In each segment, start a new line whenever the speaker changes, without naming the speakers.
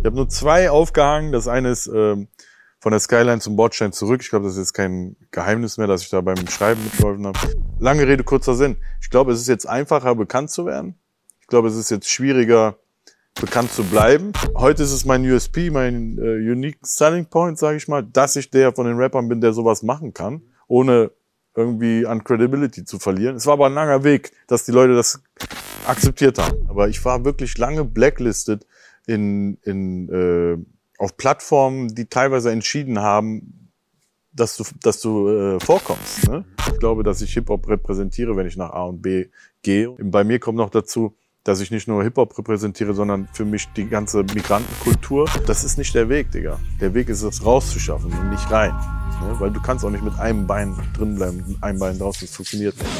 Ich habe nur zwei aufgehangen. Das eine ist ähm, von der Skyline zum Bordstein zurück. Ich glaube, das ist jetzt kein Geheimnis mehr, dass ich da beim Schreiben mitgeholfen habe. Lange Rede, kurzer Sinn. Ich glaube, es ist jetzt einfacher, bekannt zu werden. Ich glaube, es ist jetzt schwieriger, bekannt zu bleiben. Heute ist es mein USP, mein äh, Unique Selling Point, sage ich mal, dass ich der von den Rappern bin, der sowas machen kann, ohne irgendwie an Credibility zu verlieren. Es war aber ein langer Weg, dass die Leute das akzeptiert haben. Aber ich war wirklich lange blacklisted in, in, äh, auf Plattformen, die teilweise entschieden haben, dass du, dass du äh, vorkommst. Ne? Ich glaube, dass ich Hip-Hop repräsentiere, wenn ich nach A und B gehe. Bei mir kommt noch dazu, dass ich nicht nur Hip-Hop repräsentiere, sondern für mich die ganze Migrantenkultur. Das ist nicht der Weg, Digga. Der Weg ist es rauszuschaffen und nicht rein. Ne? Weil du kannst auch nicht mit einem Bein drin bleiben, mit einem Bein draußen. Das funktioniert nicht.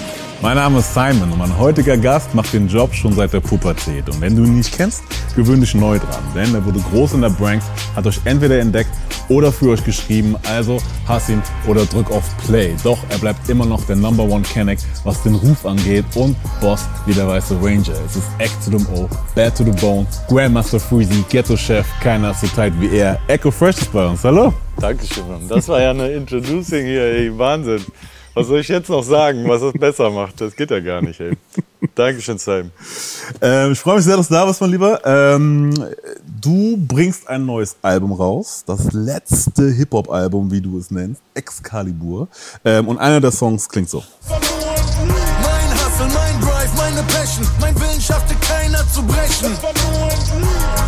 Mein Name ist Simon und mein heutiger Gast macht den Job schon seit der Pubertät. Und wenn du ihn nicht kennst, gewöhn dich neu dran. Denn er wurde groß in der Branks, hat euch entweder entdeckt oder für euch geschrieben. Also hass ihn oder drück auf Play. Doch er bleibt immer noch der Number One Kenneck, was den Ruf angeht und Boss wie der weiße Ranger. Es ist Act to the O, Bad to the Bone, Grandmaster Freezy, Ghetto Chef, keiner ist so tight wie er. Echo Fresh ist bei uns. Hallo.
Dankeschön, Mann. Das war ja eine Introducing hier, ey. Wahnsinn. Was soll ich jetzt noch sagen, was es besser macht? Das geht ja gar nicht, ey. Dankeschön, Simon.
Ähm, ich freue mich sehr, dass du da bist, mein Lieber. Ähm, du bringst ein neues Album raus. Das letzte Hip-Hop-Album, wie du es nennst. Excalibur. Ähm, und einer der Songs klingt so.
Mein Hustle, mein Drive, meine Passion. Mein Willen schaffte keiner zu brechen.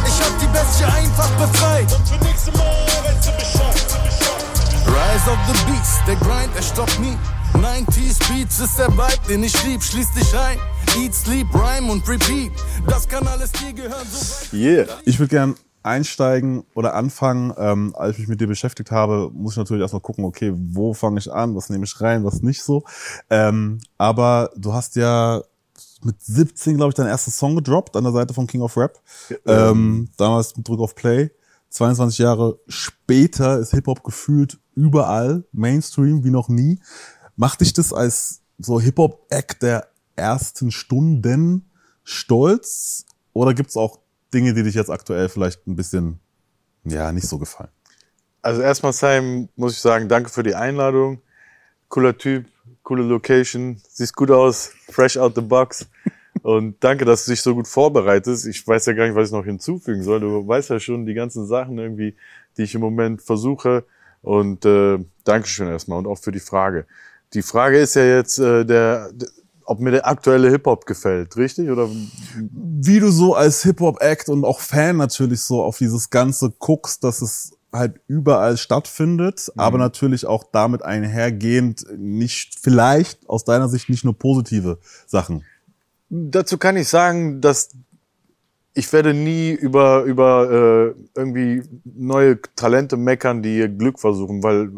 Ich hab die Bestie einfach befreit. Und für nächste Mal. Rise of the Beast, der Grind, er stoppt nie. 90s Beats ist der Vibe, den ich lieb, schließ dich ein. Eat, sleep, rhyme und repeat. Das kann alles dir gehören, so
Yeah.
Ich würde gern einsteigen oder anfangen. Ähm, als ich mich mit dir beschäftigt habe, muss ich natürlich erstmal gucken, okay, wo fange ich an, was nehme ich rein, was nicht so. Ähm, aber du hast ja mit 17, glaube ich, deinen ersten Song gedroppt an der Seite von King of Rap. Ähm, damals mit Drück auf Play. 22 Jahre später ist Hip-Hop gefühlt überall, Mainstream wie noch nie. Macht dich das als so Hip-Hop-Act der ersten Stunden stolz? Oder gibt's auch Dinge, die dich jetzt aktuell vielleicht ein bisschen, ja, nicht so gefallen?
Also erstmal, Simon, muss ich sagen, danke für die Einladung. Cooler Typ, coole Location, siehst gut aus, fresh out the box. Und danke, dass du dich so gut vorbereitest. Ich weiß ja gar nicht, was ich noch hinzufügen soll. Du weißt ja schon die ganzen Sachen irgendwie, die ich im Moment versuche. Und äh, Dankeschön erstmal und auch für die Frage. Die Frage ist ja jetzt, äh, der, ob mir der aktuelle Hip-Hop gefällt, richtig? Oder
Wie du so als Hip-Hop-Act und auch Fan natürlich so auf dieses Ganze guckst, dass es halt überall stattfindet, aber natürlich auch damit einhergehend nicht, vielleicht aus deiner Sicht nicht nur positive Sachen.
Dazu kann ich sagen, dass ich werde nie über, über äh, irgendwie neue Talente meckern, die ihr Glück versuchen, weil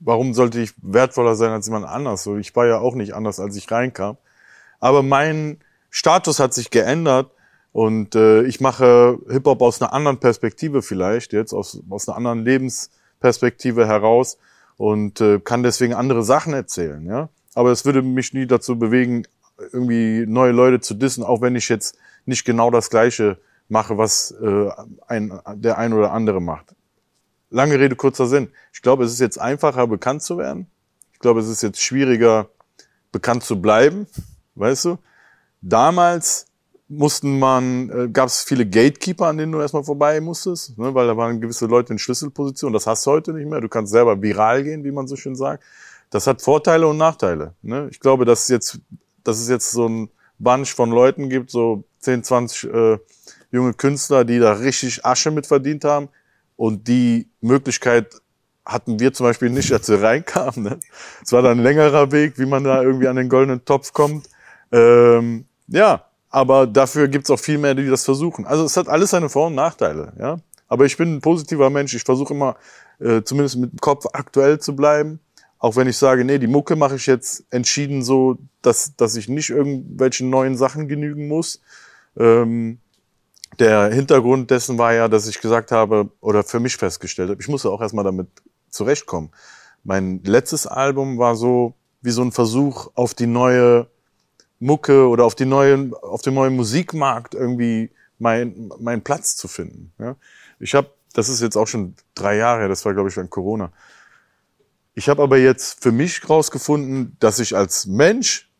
warum sollte ich wertvoller sein als jemand anders? So, ich war ja auch nicht anders, als ich reinkam. Aber mein Status hat sich geändert und äh, ich mache Hip-Hop aus einer anderen Perspektive vielleicht, jetzt aus, aus einer anderen Lebensperspektive heraus und äh, kann deswegen andere Sachen erzählen. Ja? Aber es würde mich nie dazu bewegen, irgendwie neue Leute zu dissen, auch wenn ich jetzt nicht genau das Gleiche mache, was äh, ein, der ein oder andere macht. Lange Rede, kurzer Sinn. Ich glaube, es ist jetzt einfacher, bekannt zu werden. Ich glaube, es ist jetzt schwieriger, bekannt zu bleiben. Weißt du? Damals mussten man, äh, gab es viele Gatekeeper, an denen du erstmal vorbei musstest, ne, weil da waren gewisse Leute in Schlüsselpositionen. Das hast du heute nicht mehr. Du kannst selber viral gehen, wie man so schön sagt. Das hat Vorteile und Nachteile. Ne? Ich glaube, dass jetzt, dass es jetzt so ein Bunch von Leuten gibt, so 10, 20 äh, junge Künstler, die da richtig Asche mit verdient haben. Und die Möglichkeit hatten wir zum Beispiel nicht, als wir reinkamen. Ne? Es war dann ein längerer Weg, wie man da irgendwie an den goldenen Topf kommt. Ähm, ja, aber dafür gibt's auch viel mehr, die das versuchen. Also es hat alles seine Vor- und Nachteile. Ja, aber ich bin ein positiver Mensch. Ich versuche immer, äh, zumindest mit dem Kopf aktuell zu bleiben. Auch wenn ich sage, nee, die Mucke mache ich jetzt entschieden so, dass, dass ich nicht irgendwelchen neuen Sachen genügen muss. Ähm, der Hintergrund dessen war ja, dass ich gesagt habe oder für mich festgestellt habe, ich musste auch erstmal damit zurechtkommen. Mein letztes Album war so wie so ein Versuch auf die neue Mucke oder auf die neuen, auf den neuen Musikmarkt irgendwie mein, meinen Platz zu finden. Ja? Ich habe, das ist jetzt auch schon drei Jahre, das war glaube ich während Corona. Ich habe aber jetzt für mich rausgefunden, dass ich als Mensch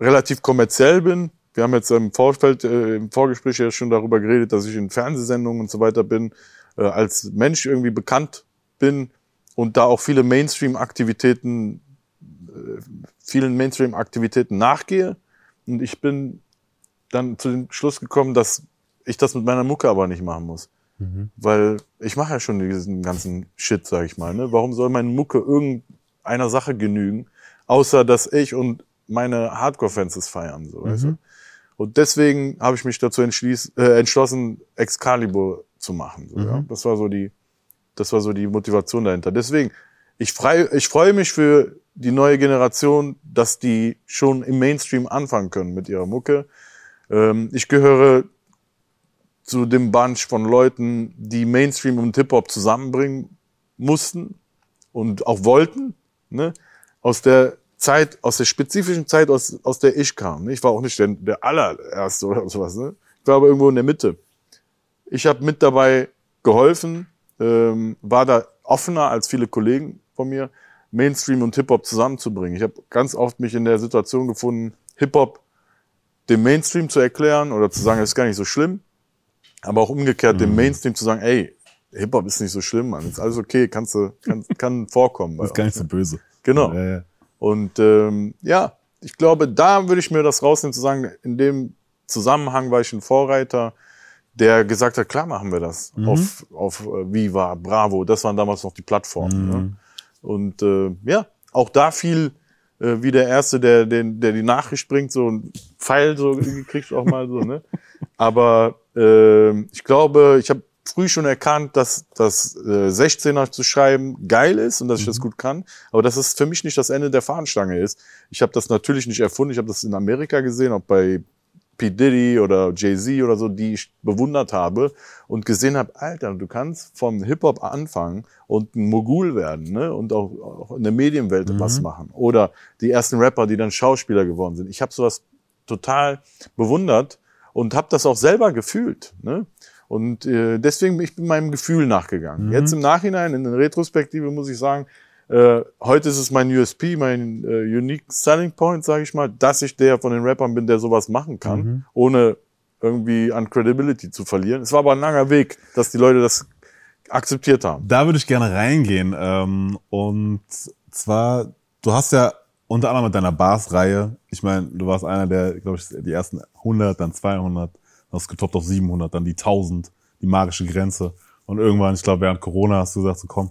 relativ kommerziell bin. Wir haben jetzt im Vorfeld, äh, im Vorgespräch ja schon darüber geredet, dass ich in Fernsehsendungen und so weiter bin, äh, als Mensch irgendwie bekannt bin und da auch viele Mainstream-Aktivitäten, äh, vielen Mainstream-Aktivitäten nachgehe. Und ich bin dann zu dem Schluss gekommen, dass ich das mit meiner Mucke aber nicht machen muss. Mhm. Weil ich mache ja schon diesen ganzen Shit, sag ich mal. Ne? Warum soll meine Mucke irgendeiner Sache genügen, außer dass ich und meine Hardcore-Fans es feiern, so, mhm. weißt du? Und deswegen habe ich mich dazu äh, entschlossen, Excalibur zu machen. So, mhm. ja? Das war so die, das war so die Motivation dahinter. Deswegen, ich, frei, ich freue mich für die neue Generation, dass die schon im Mainstream anfangen können mit ihrer Mucke. Ähm, ich gehöre zu dem Bunch von Leuten, die Mainstream und Hip-Hop zusammenbringen mussten und auch wollten. Ne? Aus der Zeit, aus der spezifischen Zeit, aus, aus der ich kam. Ich war auch nicht der, der allererste oder sowas. Ne? Ich war aber irgendwo in der Mitte. Ich habe mit dabei geholfen, ähm, war da offener als viele Kollegen von mir, Mainstream und Hip-Hop zusammenzubringen. Ich habe ganz oft mich in der Situation gefunden, Hip-Hop dem Mainstream zu erklären oder zu sagen, das ist gar nicht so schlimm. Aber auch umgekehrt mhm. dem Mainstream zu sagen, ey, Hip-Hop ist nicht so schlimm, Mann. Ist alles okay, kannst du, kann, kann vorkommen.
ist gar nicht so böse.
Genau. Ja, ja. Und ähm, ja, ich glaube, da würde ich mir das rausnehmen, zu sagen, in dem Zusammenhang war ich ein Vorreiter, der gesagt hat, klar machen wir das mhm. auf, auf äh, Viva, Bravo, das waren damals noch die Plattformen. Mhm. Ne? Und äh, ja, auch da fiel äh, wie der Erste, der, der, der die Nachricht bringt, so ein Pfeil so gekriegt auch mal so. Ne? Aber ich glaube, ich habe früh schon erkannt, dass das äh, 16er zu schreiben geil ist und dass ich das mhm. gut kann, aber dass es für mich nicht das Ende der Fahnenstange ist. Ich habe das natürlich nicht erfunden, ich habe das in Amerika gesehen, auch bei P. Diddy oder Jay-Z oder so, die ich bewundert habe und gesehen habe, Alter, du kannst vom Hip-Hop anfangen und ein Mogul werden ne? und auch, auch in der Medienwelt mhm. was machen. Oder die ersten Rapper, die dann Schauspieler geworden sind. Ich habe sowas total bewundert und habe das auch selber gefühlt. Ne? Und äh, deswegen bin ich meinem Gefühl nachgegangen. Mhm. Jetzt im Nachhinein, in der Retrospektive, muss ich sagen, äh, heute ist es mein USP, mein äh, Unique Selling Point, sage ich mal, dass ich der von den Rappern bin, der sowas machen kann, mhm. ohne irgendwie an Credibility zu verlieren. Es war aber ein langer Weg, dass die Leute das akzeptiert haben.
Da würde ich gerne reingehen. Ähm, und zwar, du hast ja unter anderem mit deiner Bars-Reihe, ich meine, du warst einer der, glaube ich, die ersten 100, dann 200, hast getoppt auf 700, dann die 1000, die magische Grenze. Und irgendwann, ich glaube, während Corona hast du gesagt, so komm,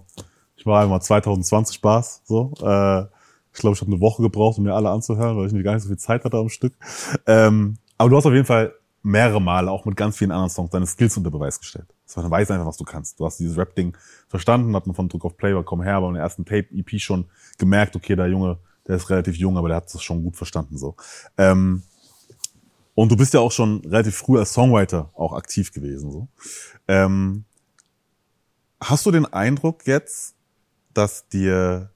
ich mache einmal 2020 Spaß. So, äh, ich glaube, ich habe eine Woche gebraucht, um mir alle anzuhören, weil ich gar nicht so viel Zeit hatte am Stück. Ähm, aber du hast auf jeden Fall mehrere Male auch mit ganz vielen anderen Songs deine Skills unter Beweis gestellt. Das heißt, man weiß einfach, was du kannst. Du hast dieses Rap-Ding verstanden, hat man von Druck auf Play oder komm her, aber im ersten Tape-EP schon gemerkt, okay, der Junge, der ist relativ jung, aber der hat das schon gut verstanden. so. Ähm, und du bist ja auch schon relativ früh als Songwriter auch aktiv gewesen. So. Ähm, hast du den Eindruck jetzt, dass dir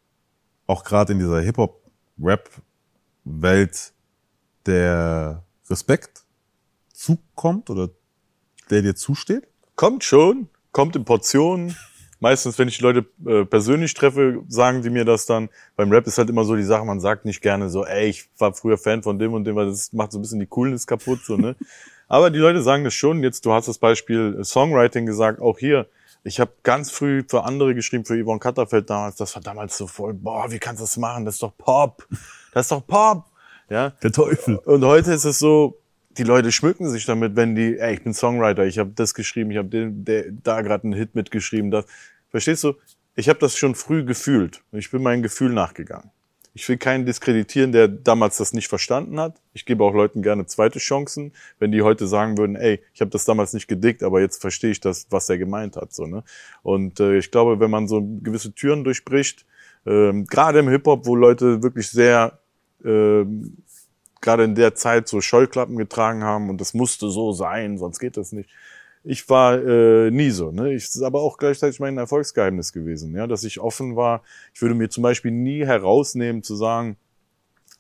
auch gerade in dieser Hip-Hop-Rap-Welt der Respekt zukommt oder der dir zusteht?
Kommt schon, kommt in Portionen. Meistens, wenn ich die Leute äh, persönlich treffe, sagen die mir das dann. Beim Rap ist halt immer so die Sache, man sagt nicht gerne so, ey, ich war früher Fan von dem und dem, weil das macht so ein bisschen die Coolness kaputt, so, ne? Aber die Leute sagen das schon. Jetzt, du hast das Beispiel Songwriting gesagt, auch hier. Ich habe ganz früh für andere geschrieben, für Yvonne Katterfeld damals. Das war damals so voll, boah, wie kannst du das machen? Das ist doch Pop. Das ist doch Pop. Ja.
Der Teufel.
Und heute ist es so, die Leute schmücken sich damit, wenn die, ey, ich bin Songwriter, ich habe das geschrieben, ich habe da gerade einen Hit mitgeschrieben. Das. Verstehst du? Ich habe das schon früh gefühlt. Ich bin meinem Gefühl nachgegangen. Ich will keinen diskreditieren, der damals das nicht verstanden hat. Ich gebe auch Leuten gerne zweite Chancen, wenn die heute sagen würden, ey, ich habe das damals nicht gedickt, aber jetzt verstehe ich das, was er gemeint hat. So, ne? Und äh, ich glaube, wenn man so gewisse Türen durchbricht, ähm, gerade im Hip-Hop, wo Leute wirklich sehr ähm, gerade in der Zeit so Scheuklappen getragen haben und das musste so sein, sonst geht das nicht. Ich war äh, nie so. Ne? Ich, ist aber auch gleichzeitig mein Erfolgsgeheimnis gewesen, ja, dass ich offen war. Ich würde mir zum Beispiel nie herausnehmen zu sagen,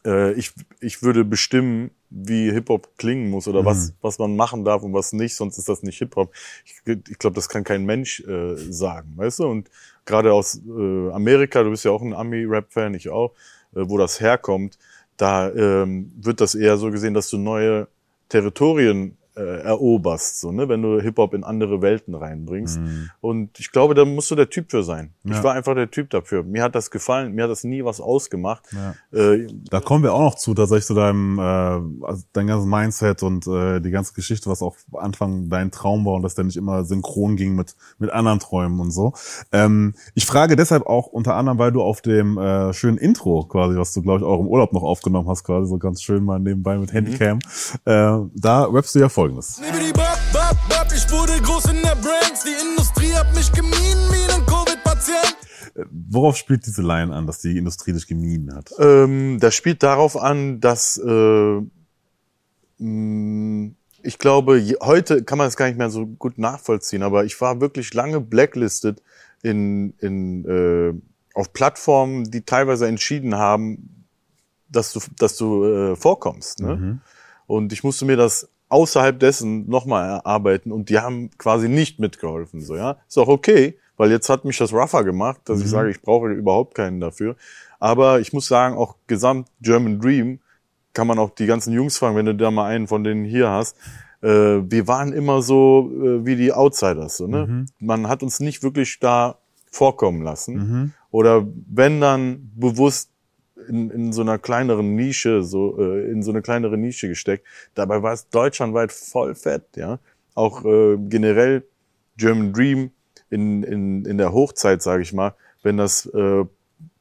äh, ich, ich würde bestimmen, wie Hip-Hop klingen muss oder was, was man machen darf und was nicht, sonst ist das nicht Hip-Hop. Ich, ich glaube, das kann kein Mensch äh, sagen, weißt du? Und gerade aus äh, Amerika, du bist ja auch ein Ami-Rap-Fan, ich auch, äh, wo das herkommt, da ähm, wird das eher so gesehen, dass du neue Territorien äh, eroberst, so, ne, wenn du Hip-Hop in andere Welten reinbringst. Und ich glaube, da musst du der Typ für sein. Ich
Ja.
war einfach der Typ dafür. Mir hat das gefallen, mir hat das nie was ausgemacht.
Ja.
Äh,
Da kommen wir auch noch zu, tatsächlich zu deinem, äh, also dein ganzes Mindset und äh, die ganze Geschichte, was auch am Anfang dein Traum war und dass der nicht immer synchron ging mit, mit anderen Träumen und so. Ähm, ich frage deshalb auch unter anderem, weil du auf dem äh, schönen Intro quasi, was du, glaube ich, auch im Urlaub noch aufgenommen hast, quasi so ganz schön mal nebenbei mit Handycam, äh, da rappst du ja folgendes.
Ich wurde groß in der Branks. Die Industrie hat mich gemieden wie ein Covid-Patient.
Worauf spielt diese Line an, dass die Industrie dich gemieden hat?
Ähm, das spielt darauf an, dass äh, mh, ich glaube, heute kann man es gar nicht mehr so gut nachvollziehen, aber ich war wirklich lange blacklisted in, in, äh, auf Plattformen, die teilweise entschieden haben, dass du, dass du äh, vorkommst. Ne? Und ich musste mir das außerhalb dessen nochmal erarbeiten und die haben quasi nicht mitgeholfen. So, ja, ist auch okay, weil jetzt hat mich das rougher gemacht, dass ich sage, ich brauche überhaupt keinen dafür. Aber ich muss sagen, auch gesamt German Dream kann man auch die ganzen Jungs fragen, wenn du da mal einen von denen hier hast. Äh, wir waren immer so äh, wie die Outsiders. So, ne? Man hat uns nicht wirklich da vorkommen lassen. Oder wenn dann bewusst in, in so einer kleineren Nische, so äh, in so eine kleinere Nische gesteckt. Dabei war es deutschlandweit voll fett, ja. Auch äh, generell German Dream in, in, in der Hochzeit, sage ich mal, wenn das äh,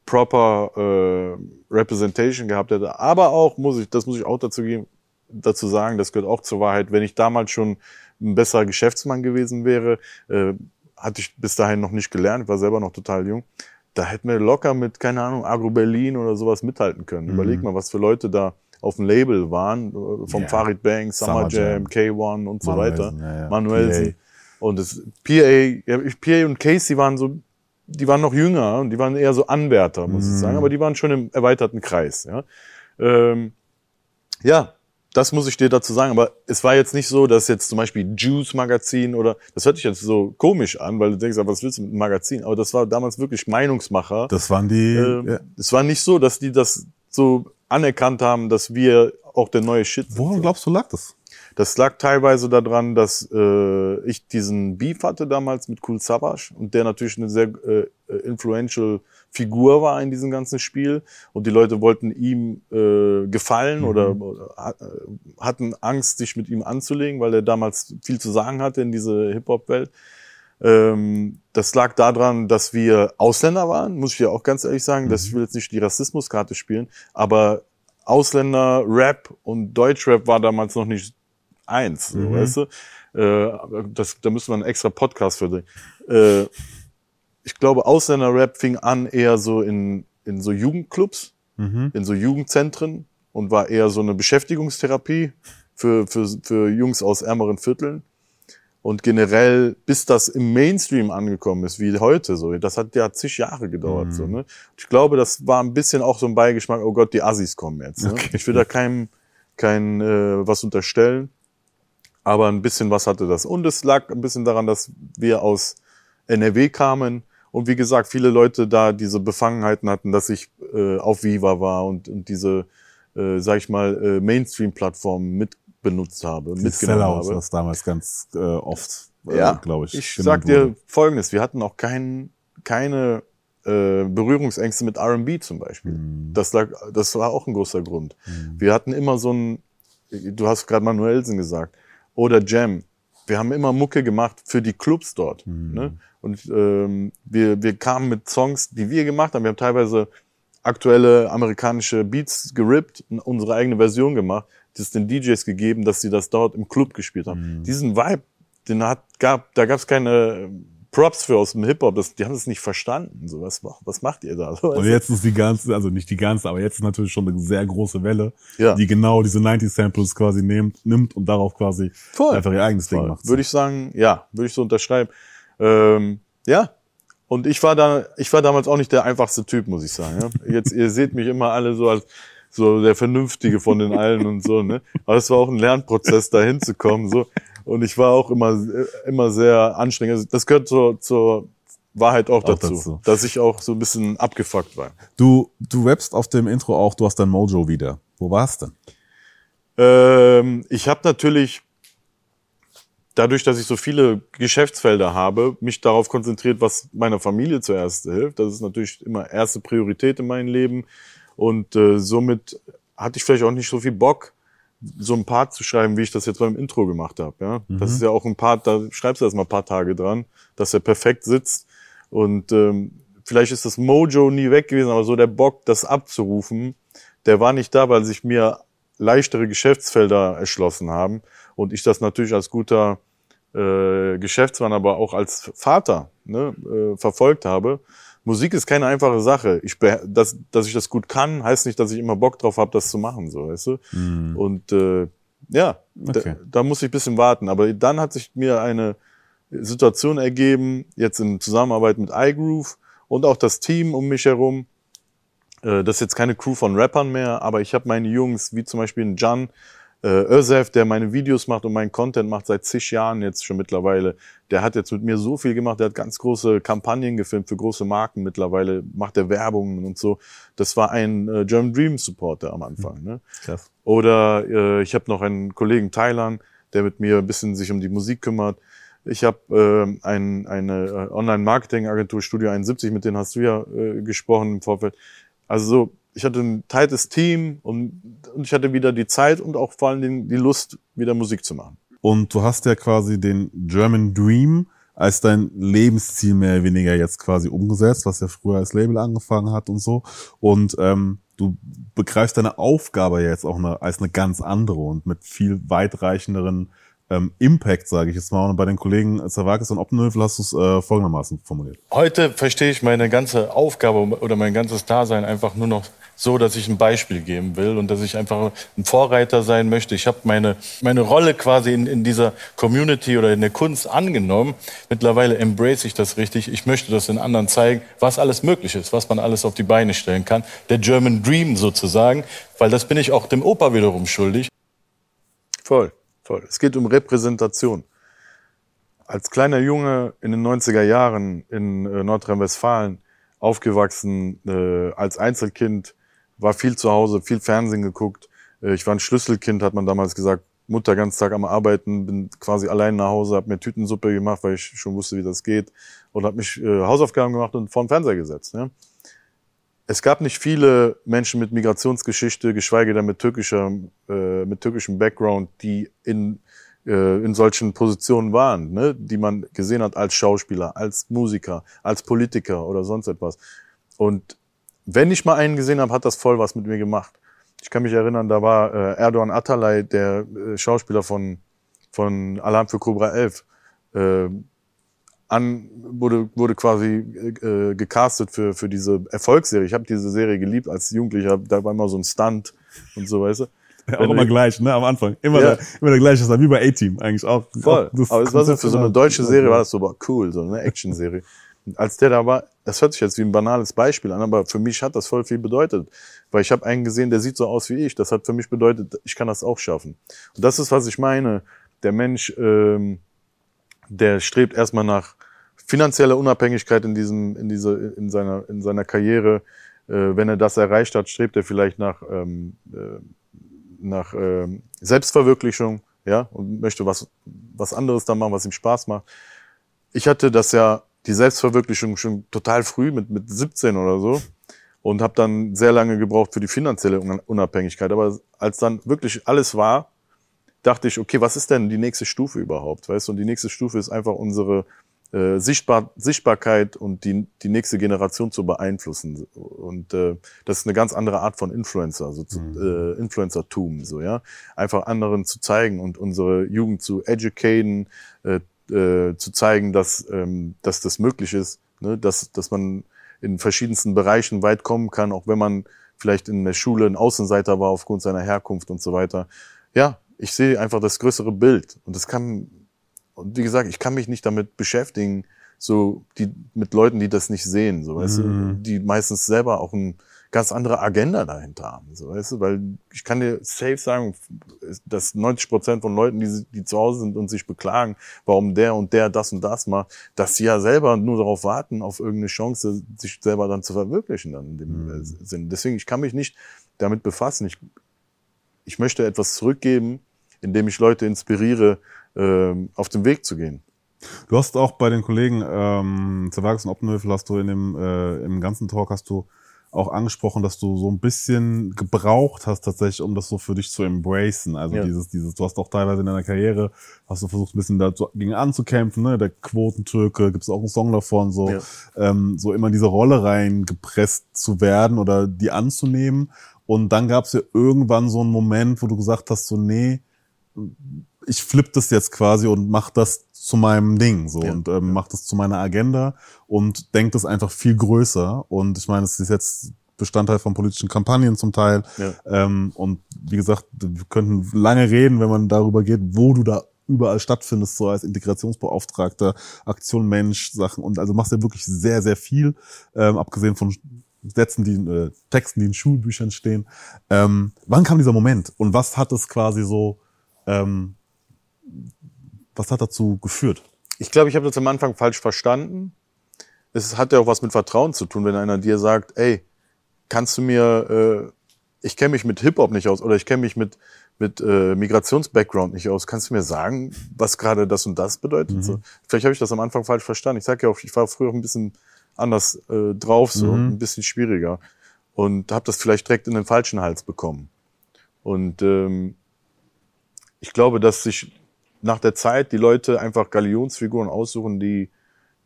proper äh, Representation gehabt hätte. Aber auch, muss ich, das muss ich auch dazu geben, dazu sagen, das gehört auch zur Wahrheit, wenn ich damals schon ein besserer Geschäftsmann gewesen wäre, äh, hatte ich bis dahin noch nicht gelernt, war selber noch total jung. Da hätten wir locker mit, keine Ahnung, Agro Berlin oder sowas mithalten können. Überleg mal, was für Leute da auf dem Label waren, äh, vom
Ja.
Farid Bang, Summer,
Summer
Jam,
Jam.
K1 und so weiter.
Ja, ja.
Manuelsen.
PA.
Und das PA, ja, PA und Casey waren so, die waren noch jünger und die waren eher so Anwärter, muss ich sagen, aber die waren schon im erweiterten Kreis. Ja, ähm, ja das muss ich dir dazu sagen. Aber es war jetzt nicht so, dass jetzt zum Beispiel Juice Magazin oder, das hört sich jetzt so komisch an, weil du denkst, was willst du mit einem Magazin? Aber das war damals wirklich Meinungsmacher.
Das waren die,
Ähm,
ja.
Es war nicht so, dass die das so anerkannt haben, dass wir auch der neue Shit sind.
woran glaubst du lag das?
Das lag teilweise daran, dass äh, ich diesen Beef hatte damals mit Cool Savage und der natürlich eine sehr äh, influential Figur war in diesem ganzen Spiel und die Leute wollten ihm äh, gefallen oder, oder ha- äh, hatten Angst, sich mit ihm anzulegen, weil er damals viel zu sagen hatte in diese Hip-Hop-Welt. Ähm, das lag daran, dass wir Ausländer waren, muss ich ja auch ganz ehrlich sagen. dass ich will jetzt nicht die Rassismuskarte spielen, aber Ausländer, Rap und Deutschrap war damals noch nicht eins, so, weißt du? Äh, das, da müsste man einen extra Podcast für drehen. Äh, ich glaube, Ausländer-Rap fing an eher so in, in so Jugendclubs, in so Jugendzentren und war eher so eine Beschäftigungstherapie für, für, für Jungs aus ärmeren Vierteln. Und generell, bis das im Mainstream angekommen ist, wie heute, so, das hat ja zig Jahre gedauert, so, ne? Ich glaube, das war ein bisschen auch so ein Beigeschmack, oh Gott, die Assis kommen jetzt, ne?
Okay.
Ich will da keinem, kein, äh, was unterstellen, aber ein bisschen was hatte das. Und es lag ein bisschen daran, dass wir aus NRW kamen und wie gesagt, viele Leute da diese Befangenheiten hatten, dass ich äh, auf Viva war und, und diese, äh, sag ich mal, äh, Mainstream-Plattformen mit benutzt habe
Die
mitgenommen
Sellouts,
habe.
was damals ganz äh, oft, äh,
Ja,
glaube ich.
Ich sag dir
wurde.
Folgendes: Wir hatten auch kein, keine äh, Berührungsängste mit R&B zum Beispiel.
Mhm.
Das lag, das war auch ein großer Grund. Wir hatten immer so ein, du hast gerade Manuelsen gesagt oder Jam. Wir haben immer Mucke gemacht für die Clubs dort.
Mhm.
Ne? Und ähm, wir, wir kamen mit Songs, die wir gemacht haben. Wir haben teilweise aktuelle amerikanische Beats gerippt, und unsere eigene Version gemacht, das den DJs gegeben, dass sie das dort im Club gespielt haben.
Mhm.
Diesen Vibe, den hat, gab, da gab es keine Props für aus dem Hip-Hop, die haben es nicht verstanden. So, was, was macht ihr da? So,
Und
weißt du?
jetzt ist die ganze, also nicht die ganze, aber jetzt ist natürlich schon eine sehr große Welle,
Ja.
die genau diese 90-Samples quasi nimmt, nimmt und darauf quasi
Voll.
einfach ihr eigenes Ding
Voll.
macht.
Würde ich sagen, ja, würde ich so unterschreiben. Ähm, ja. Und ich war da, ich war damals auch nicht der einfachste Typ, muss ich sagen. Ja? Jetzt, ihr seht mich immer alle so als so der Vernünftige von den allen und so, ne? Aber es war auch ein Lernprozess, da hinzukommen, so. Und ich war auch immer, immer sehr anstrengend. Also das gehört zur, zur Wahrheit auch,
Auch
dazu,
dazu.
dass ich auch so ein bisschen abgefuckt war.
Du, du rappst auf dem Intro auch, du hast dein Mojo wieder. Wo war's denn?
Ähm, ich habe natürlich dadurch, dass ich so viele Geschäftsfelder habe, mich darauf konzentriert, was meiner Familie zuerst hilft. Das ist natürlich immer erste Priorität in meinem Leben. Und äh, somit hatte ich vielleicht auch nicht so viel Bock, so ein Part zu schreiben, wie ich das jetzt beim Intro gemacht habe. Ja? Das ist ja auch ein Part, da schreibst du erst mal ein paar Tage dran, dass er perfekt sitzt. Und ähm, vielleicht ist das Mojo nie weg gewesen, aber so der Bock, das abzurufen, der war nicht da, weil sich mir leichtere Geschäftsfelder erschlossen haben und ich das natürlich als guter äh, Geschäftsmann, aber auch als Vater ne, äh, verfolgt habe. Musik ist keine einfache Sache. Ich dass, dass ich das gut kann, heißt nicht, dass ich immer Bock drauf habe, das zu machen, so, weißt du? Und äh, ja,
Okay.
da, da muss ich ein bisschen warten. Aber dann hat sich mir eine Situation ergeben, jetzt in Zusammenarbeit mit iGroove und auch das Team um mich herum. Äh, Das ist jetzt keine Crew von Rappern mehr, aber ich habe meine Jungs, wie zum Beispiel einen Jan äh, Özef, der meine Videos macht und meinen Content macht seit zig Jahren jetzt schon mittlerweile. Der hat jetzt mit mir so viel gemacht, der hat ganz große Kampagnen gefilmt für große Marken mittlerweile, macht er Werbungen und so. Das war ein äh, German Dream Supporter am Anfang. Ne?
Krass.
Oder äh, ich habe noch einen Kollegen Thailand, der mit mir ein bisschen sich um die Musik kümmert. Ich habe ähm, ein, eine äh, Online-Marketing-Agentur Studio 71, mit denen hast du ja äh, gesprochen im Vorfeld. Also so, ich hatte ein tightes Team und, und ich hatte wieder die Zeit und auch vor allen Dingen die Lust, wieder Musik zu machen.
Und du hast ja quasi den German Dream als dein Lebensziel mehr oder weniger jetzt quasi umgesetzt, was ja früher als Label angefangen hat und so. Und ähm, du begreifst deine Aufgabe ja jetzt auch eine, als eine ganz andere und mit viel weitreichenderen ähm, Impact, sage ich jetzt mal. Und bei den Kollegen Zavakis und Oppenhövel hast du es äh, folgendermaßen formuliert.
Heute verstehe ich meine ganze Aufgabe oder mein ganzes Dasein einfach nur noch so, dass ich ein Beispiel geben will und dass ich einfach ein Vorreiter sein möchte. Ich habe meine, meine Rolle quasi in, in dieser Community oder in der Kunst angenommen. Mittlerweile embrace ich das richtig. Ich möchte das den anderen zeigen, was alles möglich ist, was man alles auf die Beine stellen kann. Der German Dream sozusagen, weil das bin ich auch dem Opa wiederum schuldig.
Voll, voll. Es geht um Repräsentation. Als kleiner Junge in den 90er Jahren in äh, Nordrhein-Westfalen aufgewachsen, äh, als Einzelkind, war viel zu Hause, viel Fernsehen geguckt. Äh, ich war ein Schlüsselkind, hat man damals gesagt. Mutter ganz Tag am Arbeiten, bin quasi allein nach Hause, habe mir Tütensuppe gemacht, weil ich schon wusste, wie das geht. Und habe mich äh, Hausaufgaben gemacht und vor den Fernseher gesetzt. Ne? Es gab nicht viele Menschen mit Migrationsgeschichte, geschweige denn mit türkischer, äh, mit türkischem Background, die in äh, in solchen Positionen waren, ne? die man gesehen hat als Schauspieler, als Musiker, als Politiker oder sonst etwas. Und wenn ich mal einen gesehen habe, hat das voll was mit mir gemacht. Ich kann mich erinnern, da war äh, Erdogan Atalay, der äh, Schauspieler von von Alarm für Cobra 11, äh, an, wurde, wurde quasi äh, gecastet für, für diese Erfolgsserie. Ich habe diese Serie geliebt als Jugendlicher. Da war immer so ein Stunt und so, weißt du.
Ja, auch immer gleich, ne, am Anfang. Immer,
Ja.
der, immer der gleiche, wie bei A-Team eigentlich auch.
Voll.
Auch
Aber es war so, für so eine deutsche Serie war das so cool, so eine Action-Serie. Als der da war, das hört sich jetzt wie ein banales Beispiel an, aber für mich hat das voll viel bedeutet. Weil ich habe einen gesehen, der sieht so aus wie ich. Das hat für mich bedeutet, ich kann das auch schaffen. Und das ist, was ich meine. Der Mensch, ähm, der strebt erstmal nach finanzieller Unabhängigkeit in diesem, in diese, in seiner, in seiner Karriere. Äh, wenn er das erreicht hat, strebt er vielleicht nach, ähm, äh, nach ähm, Selbstverwirklichung, ja, und möchte was, was anderes da machen, was ihm Spaß macht. Ich hatte das ja, die Selbstverwirklichung schon total früh, mit, mit 17 oder so, und habe dann sehr lange gebraucht für die finanzielle Un- Unabhängigkeit. Aber als dann wirklich alles war, dachte ich, okay, was ist denn die nächste Stufe überhaupt? Weißt du, und die nächste Stufe ist einfach unsere äh, Sichtbar Sichtbarkeit und die, die nächste Generation zu beeinflussen. Und äh, das ist eine ganz andere Art von Influencer, so zu, äh, Influencertum, so ja, einfach anderen zu zeigen und unsere Jugend zu educaten, äh, äh, zu zeigen, dass ähm, dass das möglich ist, ne? dass dass man in verschiedensten Bereichen weit kommen kann, auch wenn man vielleicht in der Schule ein Außenseiter war aufgrund seiner Herkunft und so weiter. Ja, ich sehe einfach das größere Bild und das kann und wie gesagt, ich kann mich nicht damit beschäftigen, so die mit Leuten, die das nicht sehen, so weißt du, die meistens selber auch ein ganz andere Agenda dahinter haben. So, weißt du? Weil ich kann dir safe sagen, dass 90 Prozent von Leuten, die, die zu Hause sind und sich beklagen, warum der und der das und das macht, dass sie ja selber nur darauf warten, auf irgendeine Chance, sich selber dann zu verwirklichen dann in dem mhm. Sinn. Deswegen, ich kann mich nicht damit befassen. Ich, ich möchte etwas zurückgeben, indem ich Leute inspiriere, äh, auf den Weg zu gehen.
Du hast auch bei den Kollegen ähm, Zerwages und Oppenhöfel hast du in dem äh, im ganzen Talk hast du auch angesprochen, dass du so ein bisschen gebraucht hast tatsächlich, um das so für dich zu embracen. Also ja. dieses, dieses, du hast auch teilweise in deiner Karriere, hast du versucht ein bisschen dagegen anzukämpfen, ne? Der Quotentürke, gibt es auch einen Song davon, so, ja. ähm, so immer in diese Rolle reingepresst zu werden oder die anzunehmen. Und dann gab es ja irgendwann so einen Moment, wo du gesagt hast, so, nee, ich flipp das jetzt quasi und mach das zu meinem Ding so ja. und ähm, mach das zu meiner Agenda und denk das einfach viel größer. Und ich meine, es ist jetzt Bestandteil von politischen Kampagnen zum Teil. Ja. Ähm, und wie gesagt, wir könnten lange reden, wenn man darüber geht, wo du da überall stattfindest, so als Integrationsbeauftragter, Aktion Mensch, Sachen. Und also machst du ja wirklich sehr, sehr viel, ähm, abgesehen von Sätzen, die äh, Texten, die in Schulbüchern stehen. Ähm, wann kam dieser Moment und was hat es quasi so ähm, was hat dazu geführt?
Ich glaube, ich habe das am Anfang falsch verstanden. Es hat ja auch was mit Vertrauen zu tun, wenn einer dir sagt, ey, kannst du mir, äh, ich kenne mich mit Hip-Hop nicht aus oder ich kenne mich mit, mit äh, Migrations-Background nicht aus, kannst du mir sagen, was gerade das und das bedeutet? Mhm. So, vielleicht habe ich das am Anfang falsch verstanden. Ich sage ja auch, ich war früher auch ein bisschen anders äh, drauf, so mhm. ein bisschen schwieriger und habe das vielleicht direkt in den falschen Hals bekommen. Und ähm, ich glaube, dass sich nach der Zeit die Leute einfach Galionsfiguren aussuchen, die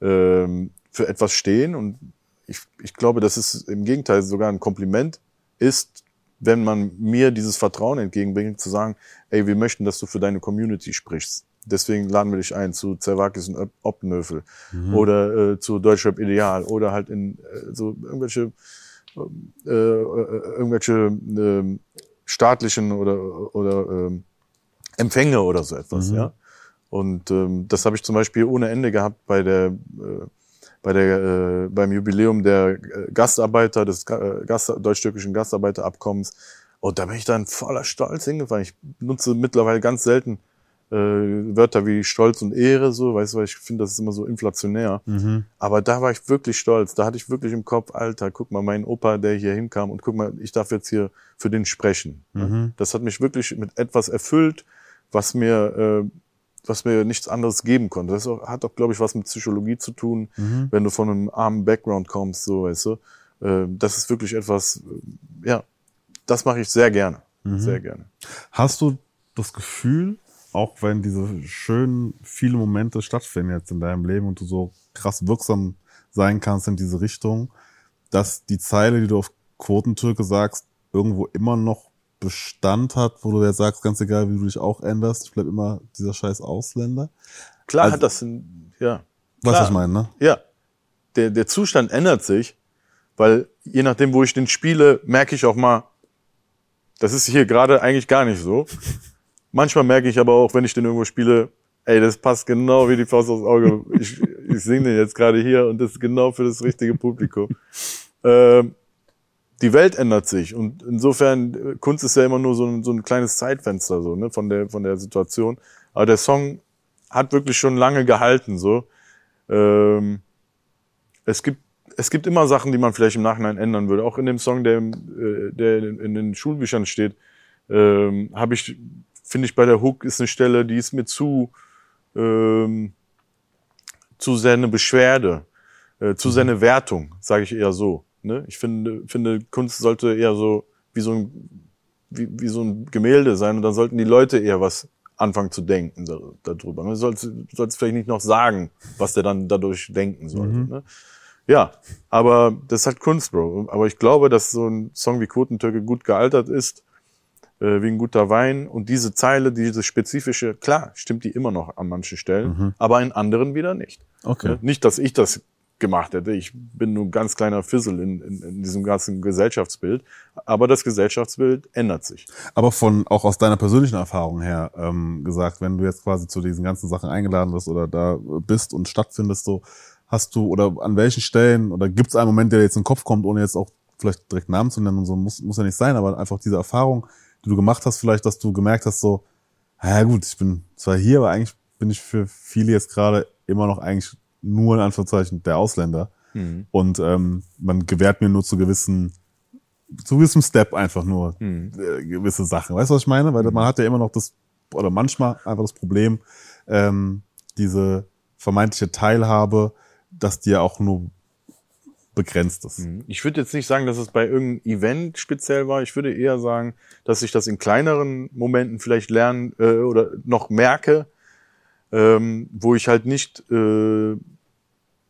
ähm, für etwas stehen. Und ich, ich glaube, dass es im Gegenteil sogar ein Kompliment ist, wenn man mir dieses Vertrauen entgegenbringt, zu sagen, ey, wir möchten, dass du für deine Community sprichst. Deswegen laden wir dich ein zu Zerwakis und Oppenöfel mhm. oder äh, zu Deutschrap Ideal oder halt in äh, so irgendwelche äh, äh, irgendwelche äh, staatlichen oder oder äh, Empfänge oder so etwas, mhm. ja. Und ähm, das habe ich zum Beispiel ohne Ende gehabt bei der äh, bei der äh, beim Jubiläum der äh, Gastarbeiter des äh, Gast, deutsch-türkischen Gastarbeiterabkommens. Und da bin ich dann voller Stolz hingefahren. Ich nutze mittlerweile ganz selten äh, Wörter wie Stolz und Ehre, so, weißt du, weil ich finde, das ist immer so inflationär. Mhm. Aber da war ich wirklich stolz. Da hatte ich wirklich im Kopf, Alter, guck mal, mein Opa, der hier hinkam und guck mal, ich darf jetzt hier für den sprechen. Mhm. Das hat mich wirklich mit etwas erfüllt, was mir, äh, was mir nichts anderes geben konnte. Das hat auch, glaube ich, was mit Psychologie zu tun, mhm. wenn du von einem armen Background kommst, so, weißt du. Äh, das ist wirklich etwas, äh, ja, das mache ich sehr gerne. Mhm. Sehr gerne.
Hast du das Gefühl, auch wenn diese schönen, viele Momente stattfinden jetzt in deinem Leben und du so krass wirksam sein kannst in diese Richtung, dass die Zeile, die du auf Quotentürke sagst, irgendwo immer noch Bestand hat, wo du jetzt sagst, ganz egal, wie du dich auch änderst, ich bleib immer dieser scheiß Ausländer.
Klar also, hat das, ein, ja.
Was ich meine, ne?
Ja. Der, der Zustand ändert sich, weil je nachdem, wo ich den spiele, merke ich auch mal, das ist hier gerade eigentlich gar nicht so. Manchmal merke ich aber auch, wenn ich den irgendwo spiele, ey, das passt genau wie die Faust aufs Auge. Ich, ich singe den jetzt gerade hier und das ist genau für das richtige Publikum. Ähm, die Welt ändert sich und insofern äh, Kunst ist ja immer nur so ein, so ein kleines Zeitfenster so ne von der von der Situation. Aber der Song hat wirklich schon lange gehalten so. Ähm, es gibt es gibt immer Sachen, die man vielleicht im Nachhinein ändern würde. Auch in dem Song, der, äh, der in den Schulbüchern steht, ähm, habe ich finde ich bei der Hook ist eine Stelle, die ist mir zu ähm, zu sehr eine Beschwerde, äh, zu sehr eine Wertung, sage ich eher so. Ne? Ich finde, finde, Kunst sollte eher so wie so ein, wie, wie so ein Gemälde sein und dann sollten die Leute eher was anfangen zu denken da, darüber. Du sollst, du sollst vielleicht nicht noch sagen, was der dann dadurch denken soll. Mhm. Ne? Ja, aber das ist halt Kunst, Bro. Aber ich glaube, dass so ein Song wie Quotentürke gut gealtert ist, äh, wie ein guter Wein. Und diese Zeile, diese spezifische, klar, stimmt die immer noch an manchen Stellen, mhm. aber in anderen wieder nicht.
Okay.
Nicht, dass ich das gemacht hätte. Ich bin nur ein ganz kleiner Fissel in, in, in diesem ganzen Gesellschaftsbild. Aber das Gesellschaftsbild ändert sich.
Aber von auch aus deiner persönlichen Erfahrung her ähm, gesagt, wenn du jetzt quasi zu diesen ganzen Sachen eingeladen wirst oder da bist und stattfindest, so hast du oder an welchen Stellen oder gibt es einen Moment, der jetzt in den Kopf kommt, ohne jetzt auch vielleicht direkt Namen zu nennen und so, muss, muss ja nicht sein, aber einfach diese Erfahrung, die du gemacht hast, vielleicht, dass du gemerkt hast, so, ja gut, ich bin zwar hier, aber eigentlich bin ich für viele jetzt gerade immer noch eigentlich nur in Anführungszeichen der Ausländer. Und ähm, man gewährt mir nur zu gewissen, zu gewissem Step einfach nur äh, gewisse Sachen. Weißt du, was ich meine? Weil man hat ja immer noch das, oder manchmal einfach das Problem, ähm, diese vermeintliche Teilhabe, dass die ja auch nur begrenzt ist.
Ich würde jetzt nicht sagen, dass es bei irgendeinem Event speziell war. Ich würde eher sagen, dass ich das in kleineren Momenten vielleicht lernen äh, oder noch merke, ähm, wo ich halt nicht, äh,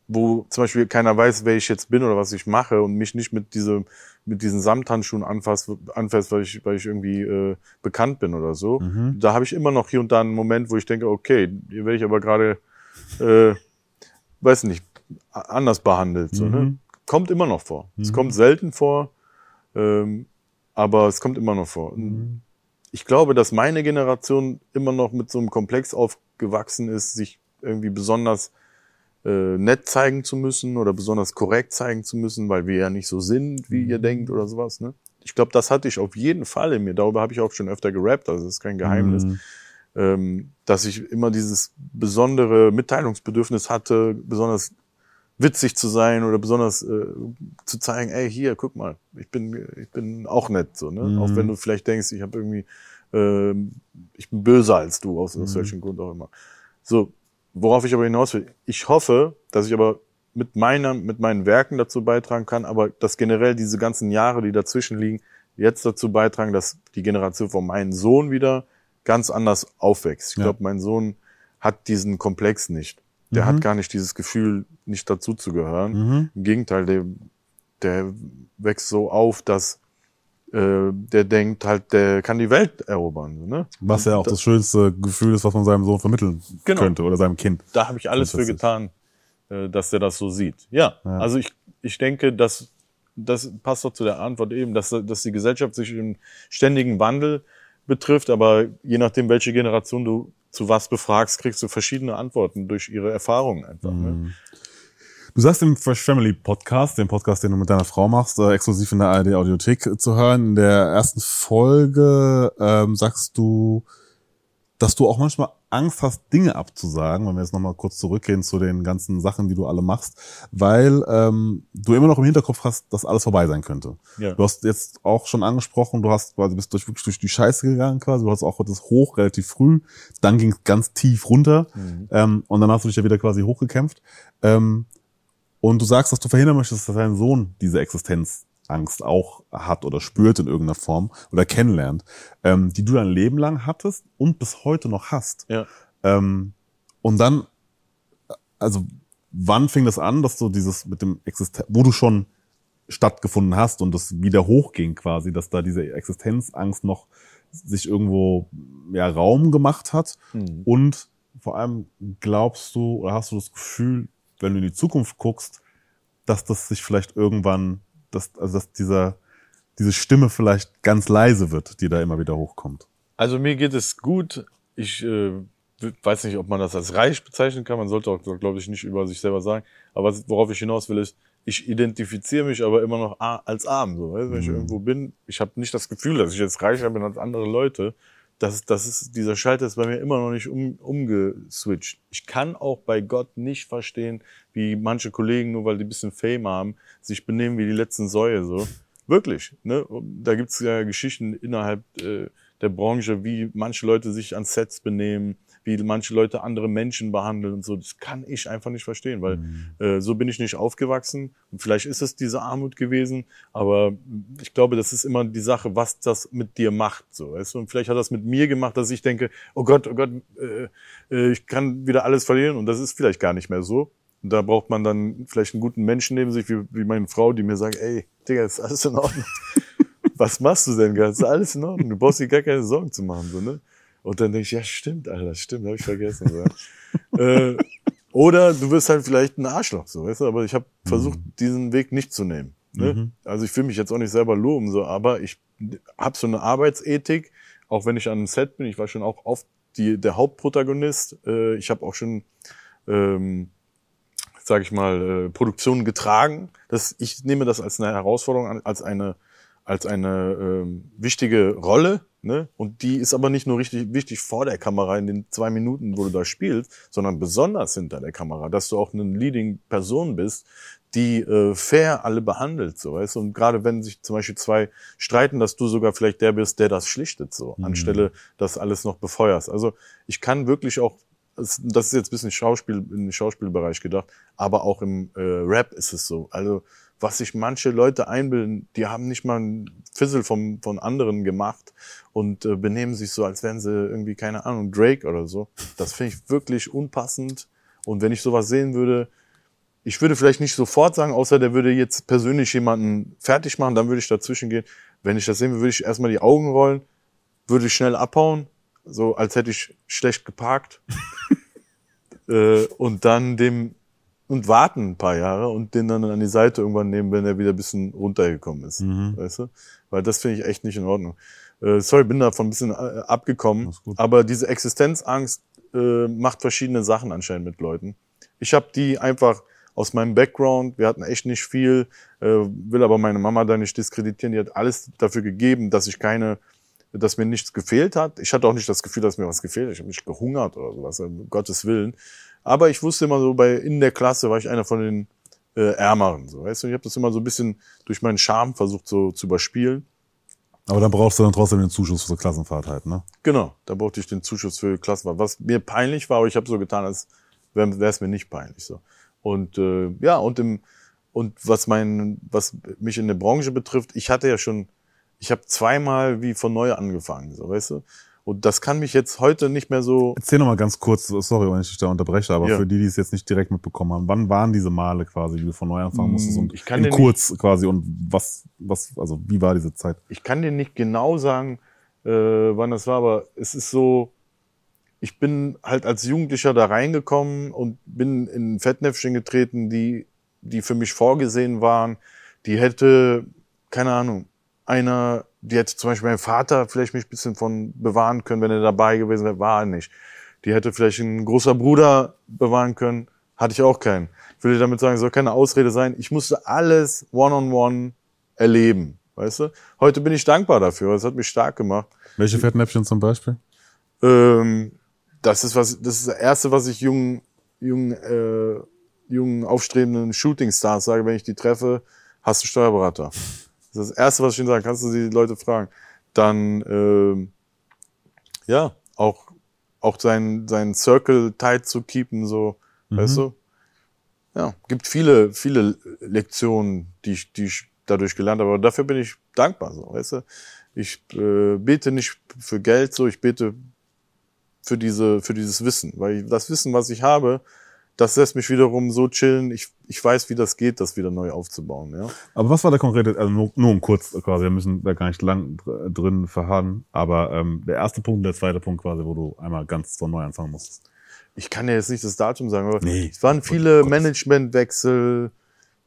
wo zum Beispiel keiner weiß, wer ich jetzt bin oder was ich mache und mich nicht mit diese, mit diesen Samthandschuhen anfasst, anfasst weil ich, weil ich irgendwie äh, bekannt bin oder so. Da habe ich immer noch hier und da einen Moment, wo ich denke, okay, hier werde ich aber gerade, äh, weiß nicht, anders behandelt. So, ne? Kommt immer noch vor. Es kommt selten vor, ähm, aber es kommt immer noch vor. Und Ich glaube, dass meine Generation immer noch mit so einem Komplex aufgewachsen ist, sich irgendwie besonders äh, nett zeigen zu müssen oder besonders korrekt zeigen zu müssen, weil wir ja nicht so sind, wie ihr denkt oder sowas. Ne? Ich glaube, das hatte ich auf jeden Fall in mir. Darüber habe ich auch schon öfter gerappt, also das ist kein Geheimnis. Ähm, dass ich immer dieses besondere Mitteilungsbedürfnis hatte, besonders witzig zu sein oder besonders äh, zu zeigen, ey, hier, guck mal, ich bin, ich bin auch nett, so, ne? Auch wenn du vielleicht denkst, ich habe irgendwie, ähm, ich bin böser als du, aus, aus welchem Grund auch immer. So, worauf ich aber hinaus will, ich hoffe, dass ich aber mit meiner, mit meinen Werken dazu beitragen kann, aber dass generell diese ganzen Jahre, die dazwischen liegen, jetzt dazu beitragen, dass die Generation von meinem Sohn wieder ganz anders aufwächst. Ich
Ja.
glaube, mein Sohn hat diesen Komplex nicht. Der hat gar nicht dieses Gefühl, nicht dazu zu gehören. Im Gegenteil, der, der wächst so auf, dass äh, der denkt halt, der kann die Welt erobern. Ne?
Was ja auch das schönste Gefühl ist, was man seinem Sohn vermitteln
Genau.
könnte oder seinem Kind.
da habe ich alles für getan, äh, dass er das so sieht. Ja, also ich, ich denke, dass das passt doch zu der Antwort eben, dass, dass die Gesellschaft sich im ständigen Wandel betrifft, aber je nachdem, welche Generation du zu was befragst, kriegst du verschiedene Antworten durch ihre Erfahrungen einfach. Ne?
Du sagst im Fresh Family Podcast, den Podcast, den du mit deiner Frau machst, äh, exklusiv in der ARD Audiothek zu hören. In der ersten Folge ähm, sagst du, dass du auch manchmal Angst hast, Dinge abzusagen, wenn wir jetzt nochmal kurz zurückgehen zu den ganzen Sachen, die du alle machst, weil ähm, du immer noch im Hinterkopf hast, dass alles vorbei sein könnte.
Ja.
Du hast jetzt auch schon angesprochen, du hast quasi bist durch, wirklich durch die Scheiße gegangen quasi, du hast auch das hoch relativ früh, dann ging es ganz tief runter ähm, und dann hast du dich ja wieder quasi hochgekämpft. Ähm, und du sagst, dass du verhindern möchtest, dass dein Sohn diese Existenzangst auch hat oder spürt in irgendeiner Form oder kennenlernt, ähm, die du dein Leben lang hattest und bis heute noch hast.
Ja.
Ähm, und dann, also wann fing das an, dass du dieses mit dem Existenz, wo du schon stattgefunden hast und das wieder hochging quasi, dass da diese Existenzangst noch sich irgendwo ja, Raum gemacht hat und vor allem glaubst du oder hast du das Gefühl, wenn du in die Zukunft guckst, dass das sich vielleicht irgendwann, dass, also dass dieser, diese Stimme vielleicht ganz leise wird, die da immer wieder hochkommt.
Also mir geht es gut. Ich äh, weiß nicht, ob man das als reich bezeichnen kann. Man sollte auch, glaube ich, nicht über sich selber sagen. Aber worauf ich hinaus will, ist, ich identifiziere mich aber immer noch als arm. So, weißt? Wenn ich irgendwo bin, ich habe nicht das Gefühl, dass ich jetzt reicher bin als andere Leute. Das, das ist, dieser Schalter ist bei mir immer noch nicht um, umgeswitcht. Ich kann auch bei Gott nicht verstehen, wie manche Kollegen, nur weil die ein bisschen Fame haben, sich benehmen wie die letzten Säue. So. Wirklich. Ne? Da gibt's ja Geschichten innerhalb äh, der Branche, wie manche Leute sich an Sets benehmen, wie manche Leute andere Menschen behandeln und so. Das kann ich einfach nicht verstehen, weil äh, so bin ich nicht aufgewachsen. Und vielleicht ist es diese Armut gewesen, aber ich glaube, das ist immer die Sache, was das mit dir macht. So, weißt du? Und vielleicht hat das mit mir gemacht, dass ich denke, oh Gott, oh Gott, äh, äh, ich kann wieder alles verlieren. Und das ist vielleicht gar nicht mehr so. Und da braucht man dann vielleicht einen guten Menschen neben sich, wie, wie meine Frau, die mir sagt, ey, Digga, ist alles in Ordnung. Was machst du denn? Ist alles in Ordnung. Du brauchst dir gar keine Sorgen zu machen, so, ne? Und dann denke ich, ja, stimmt, Alter, stimmt, habe ich vergessen. So. äh, oder du wirst halt vielleicht ein Arschloch, so, weißt du? Aber ich habe versucht, diesen Weg nicht zu nehmen. Ne? Also ich will mich jetzt auch nicht selber loben, so, aber ich habe so eine Arbeitsethik, auch wenn ich an einem Set bin. Ich war schon auch oft die, der Hauptprotagonist. Äh, ich habe auch schon ähm, sage ich mal, äh, Produktion getragen. Das, ich nehme das als eine Herausforderung an, als eine, als eine ähm, wichtige Rolle. Ne? Und die ist aber nicht nur richtig wichtig vor der Kamera in den zwei Minuten, wo du da spielst, sondern besonders hinter der Kamera, dass du auch eine Leading Person bist, die äh, fair alle behandelt, so weißt? Und gerade wenn sich zum Beispiel zwei streiten, dass du sogar vielleicht der bist, der das schlichtet, so,
Mhm.
anstelle das alles noch befeuerst. Also ich kann wirklich auch, das das ist jetzt ein bisschen Schauspiel, in den Schauspielbereich gedacht, aber auch im äh, Rap ist es so. Also was sich manche Leute einbilden, die haben nicht mal einen Fizzle vom, von anderen gemacht und äh, benehmen sich so, als wären sie irgendwie, keine Ahnung, Drake oder so. Das finde ich wirklich unpassend. Und wenn ich sowas sehen würde, ich würde vielleicht nicht sofort sagen, außer der würde jetzt persönlich jemanden fertig machen, dann würde ich dazwischen gehen. Wenn ich das sehen würde, würde ich erstmal die Augen rollen, würde ich schnell abhauen, so als hätte ich schlecht geparkt. äh, und dann dem und warten ein paar Jahre und den dann an die Seite irgendwann nehmen, wenn er wieder ein bisschen runtergekommen ist. Weißt du? Weil das finde ich echt nicht in Ordnung. Äh, sorry, bin davon ein bisschen äh, abgekommen. Aber diese Existenzangst äh, macht verschiedene Sachen anscheinend mit Leuten. Ich habe die einfach aus meinem Background, wir hatten echt nicht viel, äh, will aber meine Mama da nicht diskreditieren, die hat alles dafür gegeben, dass ich keine, dass mir nichts gefehlt hat. Ich hatte auch nicht das Gefühl, dass mir was gefehlt hat. Ich habe nicht gehungert oder sowas, um Gottes Willen. Aber ich wusste immer so, bei in der Klasse war ich einer von den äh, Ärmeren. So, weißt du? Ich habe das immer so ein bisschen durch meinen Charme versucht so zu überspielen.
Aber dann brauchst du dann trotzdem den Zuschuss für die Klassenfahrt halt, ne?
Genau, da brauchte ich den Zuschuss für Klassenfahrt. Was mir peinlich war, aber ich habe so getan, als wäre es mir nicht peinlich. So. Und äh, ja, und im und was mein, was mich in der Branche betrifft, ich hatte ja schon, ich habe zweimal wie von neu angefangen, so weißt du. Und das kann mich jetzt heute nicht mehr so.
Erzähl noch mal ganz kurz, sorry, wenn ich dich da unterbreche, aber
Ja.
für die, die es jetzt nicht direkt mitbekommen haben, wann waren diese Male quasi, wie du von neu anfangen musstest und
ich kann
in kurz quasi und was, was, also wie war diese Zeit?
Ich kann dir nicht genau sagen, äh, wann das war, aber es ist so, ich bin halt als Jugendlicher da reingekommen und bin in Fettnäpfchen getreten, die, die für mich vorgesehen waren. Die hätte, keine Ahnung, einer, die hätte zum Beispiel mein Vater vielleicht mich ein bisschen von bewahren können, wenn er dabei gewesen wäre, war er nicht. Die hätte vielleicht ein großer Bruder bewahren können, hatte ich auch keinen. Ich dir damit sagen, es soll keine Ausrede sein. Ich musste alles one-on-one erleben, weißt du? Heute bin ich dankbar dafür, es hat mich stark gemacht.
Welche Fettnäpfchen zum Beispiel?
Ähm, das ist was, das ist das erste, was ich jungen, jungen, äh, jungen aufstrebenden Shootingstars sage, wenn ich die treffe, hast du Steuerberater. Das ist das erste, was ich ihnen sage. Kannst du die Leute fragen? Dann, ähm, ja, auch, auch sein, sein Circle tight zu keepen, so, weißt du? Ja, gibt viele, viele Lektionen, die ich, die ich dadurch gelernt habe. Aber dafür bin ich dankbar, so, weißt du? Ich äh, bete nicht für Geld, so, ich bete für diese, für dieses Wissen, weil das Wissen, was ich habe, das lässt mich wiederum so chillen. Ich, ich weiß, wie das geht, das wieder neu aufzubauen, ja.
Aber was war der konkrete, also nur, nur um kurz quasi, wir müssen da gar nicht lang dr- drin verharren, aber ähm, der erste Punkt, der zweite Punkt quasi, wo du einmal ganz von neu anfangen musstest.
Ich kann ja jetzt nicht das Datum sagen, aber
Nee.
es waren viele
Gott.
Managementwechsel.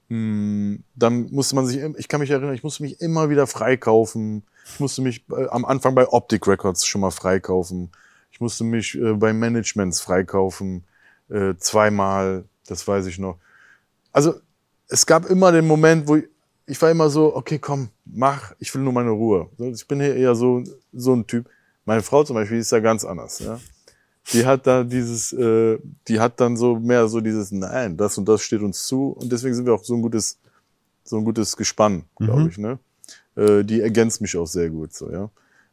Hm, Dann musste man sich, ich kann mich erinnern, ich musste mich immer wieder freikaufen. Ich musste mich äh, am Anfang bei Optic Records schon mal freikaufen. Ich musste mich äh, bei Managements freikaufen. Äh, zweimal, das weiß ich noch. Also es gab immer den Moment, wo ich, ich war immer so, okay, komm, mach, ich will nur meine Ruhe. Ich bin hier eher so, so ein Typ. Meine Frau zum Beispiel ist ja ganz anders. Ja? Die hat da dieses, äh, die hat dann so mehr so dieses, nein, das und das steht uns zu. Und deswegen sind wir auch so ein gutes, so ein gutes Gespann, glaube ich. Ne? Äh, die ergänzt mich auch sehr gut. So, ja.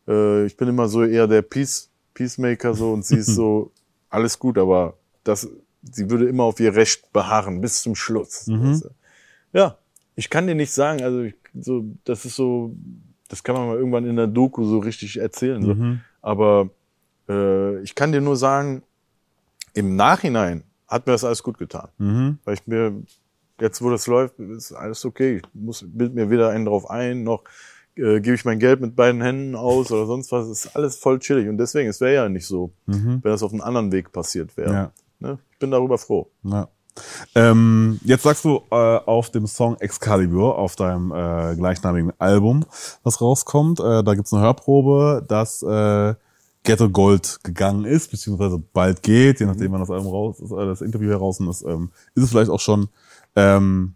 Äh, ich bin immer so eher der Peace, Peacemaker so und sie ist so, alles gut, aber das, sie würde immer auf ihr Recht beharren bis zum Schluss. Du? Ja, ich kann dir nicht sagen, also ich, so, das ist so, das kann man mal irgendwann in der Doku so richtig erzählen. So. Aber äh, ich kann dir nur sagen, im Nachhinein hat mir das alles gut getan. Weil ich mir, jetzt wo das läuft, ist alles okay. Ich muss, bild mir weder einen drauf ein, noch äh, gebe ich mein Geld mit beiden Händen aus oder sonst was. Es ist alles voll chillig. Und deswegen, es wäre ja nicht so, wenn das auf einem anderen Weg passiert wäre.
Ja.
Ne? Ich bin darüber froh.
Ja. Ähm, jetzt sagst du äh, auf dem Song Excalibur, auf deinem äh, gleichnamigen Album, was rauskommt, äh, da gibt's eine Hörprobe, dass äh, Ghetto Gold gegangen ist, beziehungsweise bald geht, je nachdem wann das Album raus ist, äh, das Interview heraus ist, ähm, ist es vielleicht auch schon ähm,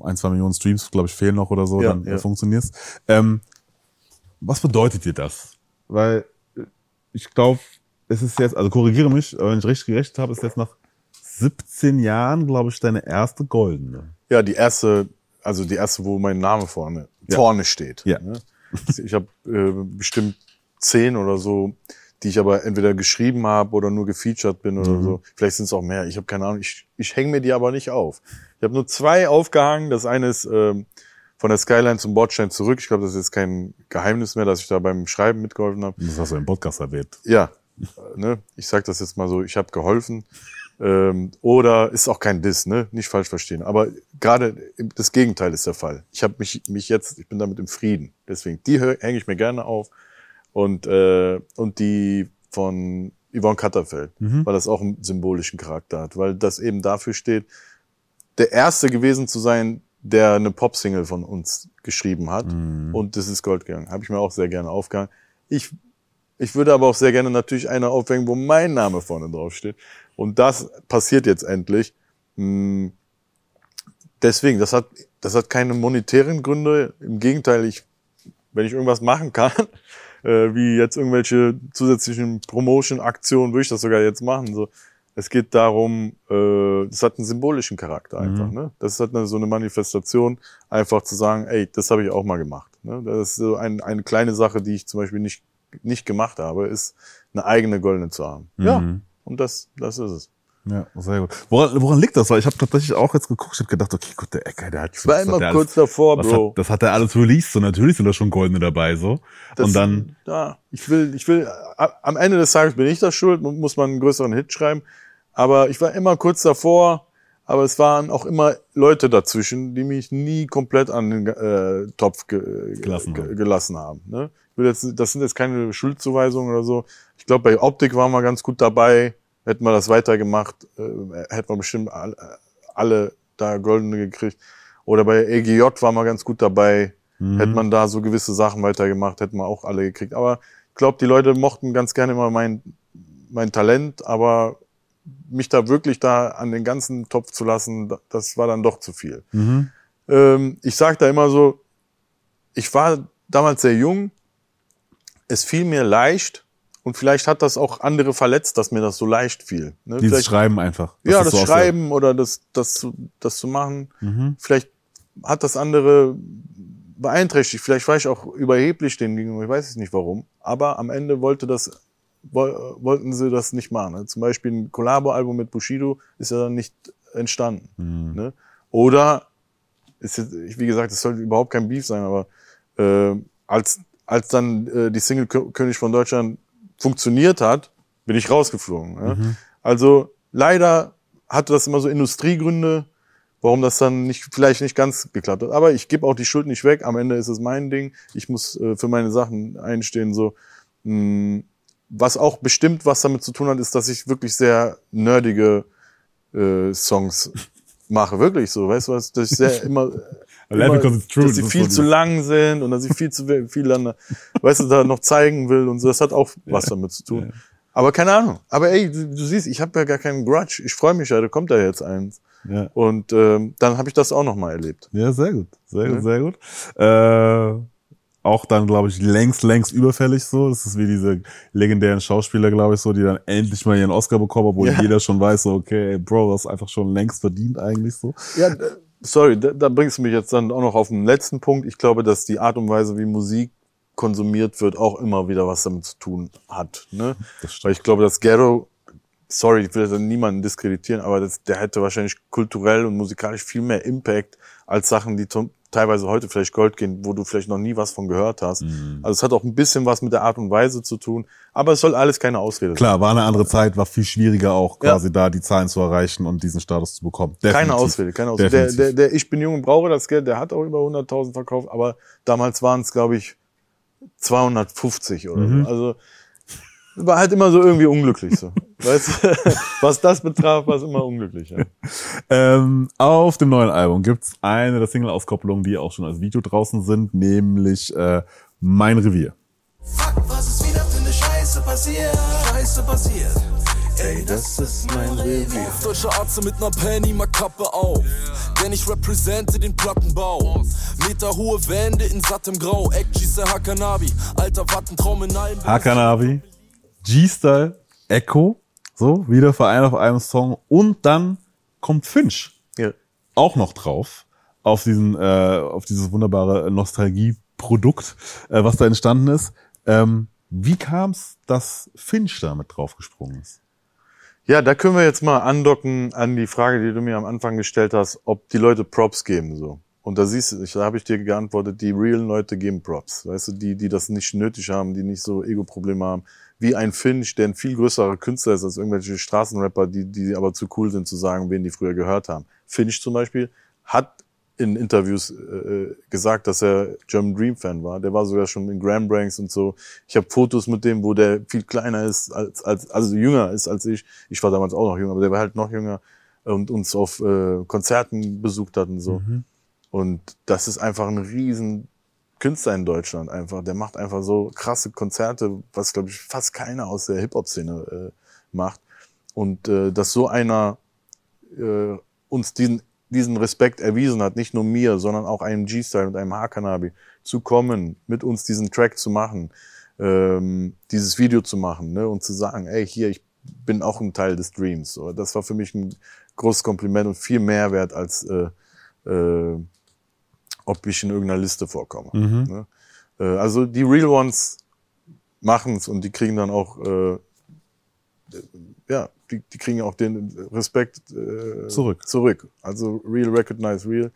ein, zwei Millionen Streams, glaube ich, fehlen noch oder so,
Ja,
dann
ja.
funktioniert's. Ähm, was bedeutet dir das? Weil äh, ich glaube, es ist jetzt, also korrigiere mich, wenn ich richtig gerechnet habe, ist jetzt nach 17 Jahren, glaube ich, deine erste goldene.
Ja, die erste, also die erste, wo mein Name vorne,
Ja.
vorne steht.
Ja.
Ne? Ich habe äh, bestimmt zehn oder so, die ich aber entweder geschrieben habe oder nur gefeatured bin oder
Mhm.
so. Vielleicht sind es auch mehr. Ich habe keine Ahnung. Ich, ich hänge mir die aber nicht auf. Ich habe nur zwei aufgehangen. Das eine ist ähm, von der Skyline zum Bordstein zurück. Ich glaube, das ist jetzt kein Geheimnis mehr, dass ich da beim Schreiben mitgeholfen habe.
Das hast du im Podcast erwähnt.
Ja, ne? ich sag das jetzt mal so, ich habe geholfen. Ähm, oder ist auch kein Diss, ne? Nicht falsch verstehen. Aber gerade das Gegenteil ist der Fall. Ich habe mich, mich jetzt, ich bin damit im Frieden. Deswegen, die hänge ich mir gerne auf. Und, äh, und die von Yvonne Katterfeld, weil das auch einen symbolischen Charakter hat, weil das eben dafür steht, der Erste gewesen zu sein, der eine Pop-Single von uns geschrieben hat. Und das ist Gold gegangen. Habe ich mir auch sehr gerne aufgehangen. Ich ich würde aber auch sehr gerne natürlich eine aufhängen, wo mein Name vorne drauf steht. Und das passiert jetzt endlich. Hm, Deswegen, das hat, das hat keine monetären Gründe. Im Gegenteil, ich, wenn ich irgendwas machen kann, äh, wie jetzt irgendwelche zusätzlichen Promotion-Aktionen, würde ich das sogar jetzt machen. So, es geht darum, äh, das hat einen symbolischen Charakter einfach. Ne? Das hat eine, so eine Manifestation, einfach zu sagen, ey, das habe ich auch mal gemacht. Ne? Das ist so ein, eine kleine Sache, die ich zum Beispiel nicht, nicht gemacht habe, ist eine eigene goldene zu haben. Ja, und das, das ist es.
Ja, sehr gut. Woran, woran liegt das? Weil ich habe tatsächlich auch jetzt geguckt, ich habe gedacht, okay, gut, der Ecker, der hat
Ich war immer kurz
alles,
davor, Bro.
Hat, das hat er alles released, so natürlich sind da schon goldene dabei, so.
Das-
und dann,
Ja, ich will, ich will, am Ende des Tages bin ich das schuld, mu- muss man einen größeren Hit schreiben. Aber ich war immer kurz davor, aber es waren auch immer Leute dazwischen, die mich nie komplett an den äh, Topf ge
Gelassen
ge
haben.
gelassen haben. Ne? Jetzt, das sind jetzt keine Schuldzuweisungen oder so. Ich glaube, bei Optik waren wir ganz gut dabei. Hätten wir das weitergemacht, äh, hätten wir bestimmt alle, alle da goldene gekriegt. Oder bei EGJ waren wir ganz gut dabei. Hätte man da so gewisse Sachen weitergemacht, hätten wir auch alle gekriegt. Aber ich glaube, die Leute mochten ganz gerne immer mein, mein Talent, aber mich da wirklich da an den ganzen Topf zu lassen, da- das war dann doch zu viel. Ähm, ich sage da immer so, ich war damals sehr jung, es fiel mir leicht und vielleicht hat das auch andere verletzt, dass mir das so leicht fiel. Ne?
dieses
Vielleicht-
Schreiben einfach.
ja, das
so
Schreiben oder das, das, zu- das zu machen. Vielleicht hat das andere beeinträchtigt. Vielleicht war ich auch überheblich denen gegenüber. Ich weiß es nicht warum. Aber am Ende wollte das, woll- wollten sie das nicht machen. Ne? Zum Beispiel ein Collabo-Album mit Bushido ist ja dann nicht entstanden. Ne? Oder, ist jetzt, wie gesagt, es sollte überhaupt kein Beef sein, aber äh, als, als dann äh, die Single Kö- König von Deutschland funktioniert hat, bin ich rausgeflogen. Ne? Also leider hatte das immer so Industriegründe, warum das dann nicht, vielleicht nicht ganz geklappt hat. Aber ich gebe auch die Schuld nicht weg. Am Ende ist es mein Ding. Ich muss äh, für meine Sachen einstehen. So, mh, was auch bestimmt was damit zu tun hat, ist, dass ich wirklich sehr nerdige äh, Songs mache. Wirklich so, weißt du was? Dass ich sehr immer,
laugh because it's true.
dass sie
Das
viel zu lang sind und dass ich viel zu viel dann, weißt du, da noch zeigen will und so. Das hat auch was damit zu tun. Aber keine Ahnung. Aber ey, du, du siehst, ich habe ja gar keinen Grudge. Ich freue mich ja, da kommt ja jetzt eins.
Ja.
Und ähm, dann habe ich das auch noch mal erlebt.
Ja, sehr gut. Sehr
Ja.
gut, sehr gut. Äh, auch dann, glaube ich, längst, längst überfällig so. Das ist wie diese legendären Schauspieler, glaube ich, so, die dann endlich mal ihren Oscar bekommen, obwohl
Ja.
jeder schon weiß, so, okay, ey, Bro, das ist einfach schon längst verdient eigentlich so.
Ja, sorry, da, da bringst du mich jetzt dann auch noch auf den letzten Punkt. Ich glaube, dass die Art und Weise, wie Musik konsumiert wird, auch immer wieder was damit zu tun hat. Ne? Weil ich glaube, dass Ghetto, sorry, ich will da niemanden diskreditieren, aber das, der hätte wahrscheinlich kulturell und musikalisch viel mehr Impact als Sachen, die zum, teilweise heute vielleicht Gold gehen, wo du vielleicht noch nie was von gehört hast.
Mhm.
Also es hat auch ein bisschen was mit der Art und Weise zu tun, aber es soll alles keine Ausrede sein.
Klar, war eine andere Zeit, war viel schwieriger auch
Ja.
quasi da die Zahlen zu erreichen und diesen Status zu bekommen.
Keine
Definitiv.
Ausrede, keine Ausrede. Der, der, der Ich bin jung und brauche das Geld, der hat auch über 100.000 verkauft, aber damals waren es, glaube ich, 250 oder
Mhm.
so. Also war halt immer so irgendwie unglücklich so. weißt du? Was das betraf, war es immer unglücklich. Ja.
Ähm, auf dem neuen Album gibt's eine der Single-Auskopplungen, die auch schon als Video draußen sind, nämlich äh, Mein Revier.
Fuck, was ist wieder für eine Scheiße passiert, Scheiße passiert. Ey, das ist mein Revier.
Deutscher Arzt mit ner Penny, mal Kappe auf. Denn ich represente den Plattenbau. Meter hohe Wände in sattem Grau. Eck, schieße Hakanabi. Alter Wattentraum in allen.
Hakanabi, G-Style, Echo, so, wieder vereint auf einem Song. Und dann kommt Finch
Ja.
auch noch drauf auf diesen, äh, auf dieses wunderbare Nostalgie-Produkt, äh, was da entstanden ist. Ähm, wie kam's, dass Finch da mit draufgesprungen ist?
Ja, da können wir jetzt mal andocken an die Frage, die du mir am Anfang gestellt hast, ob die Leute Props geben so. Und da siehst du, da habe ich dir geantwortet, die realen Leute geben Props. Weißt du, die, die das nicht nötig haben, die nicht so Ego-Probleme haben. Wie ein Finch, der ein viel größerer Künstler ist als irgendwelche Straßenrapper, die, die aber zu cool sind zu sagen, wen die früher gehört haben. Finch zum Beispiel hat in Interviews äh, gesagt, dass er German Dream Fan war. Der war sogar schon in Gram Branks und so. Ich habe Fotos mit dem, wo der viel kleiner ist als, als also jünger ist als ich. Ich war damals auch noch jünger, aber der war halt noch jünger und uns auf äh, Konzerten besucht hat und so. Und das ist einfach ein riesen Künstler in Deutschland einfach. Der macht einfach so krasse Konzerte, was glaube ich fast keiner aus der Hip-Hop-Szene äh, macht. Und äh, dass so einer äh, uns diesen, diesen Respekt erwiesen hat, nicht nur mir, sondern auch einem G-Style und einem Hakanabi, zu kommen, mit uns diesen Track zu machen, ähm, dieses Video zu machen ne, und zu sagen, ey, hier, ich bin auch ein Teil des Dreams. Das war für mich ein großes Kompliment und viel mehr wert als äh, äh, ob ich in irgendeiner Liste vorkomme. Ne? Äh, also die Real Ones machen's und die kriegen dann auch äh, ja, die, die kriegen auch den Respekt äh,
Zurück.
zurück. Also real recognize real.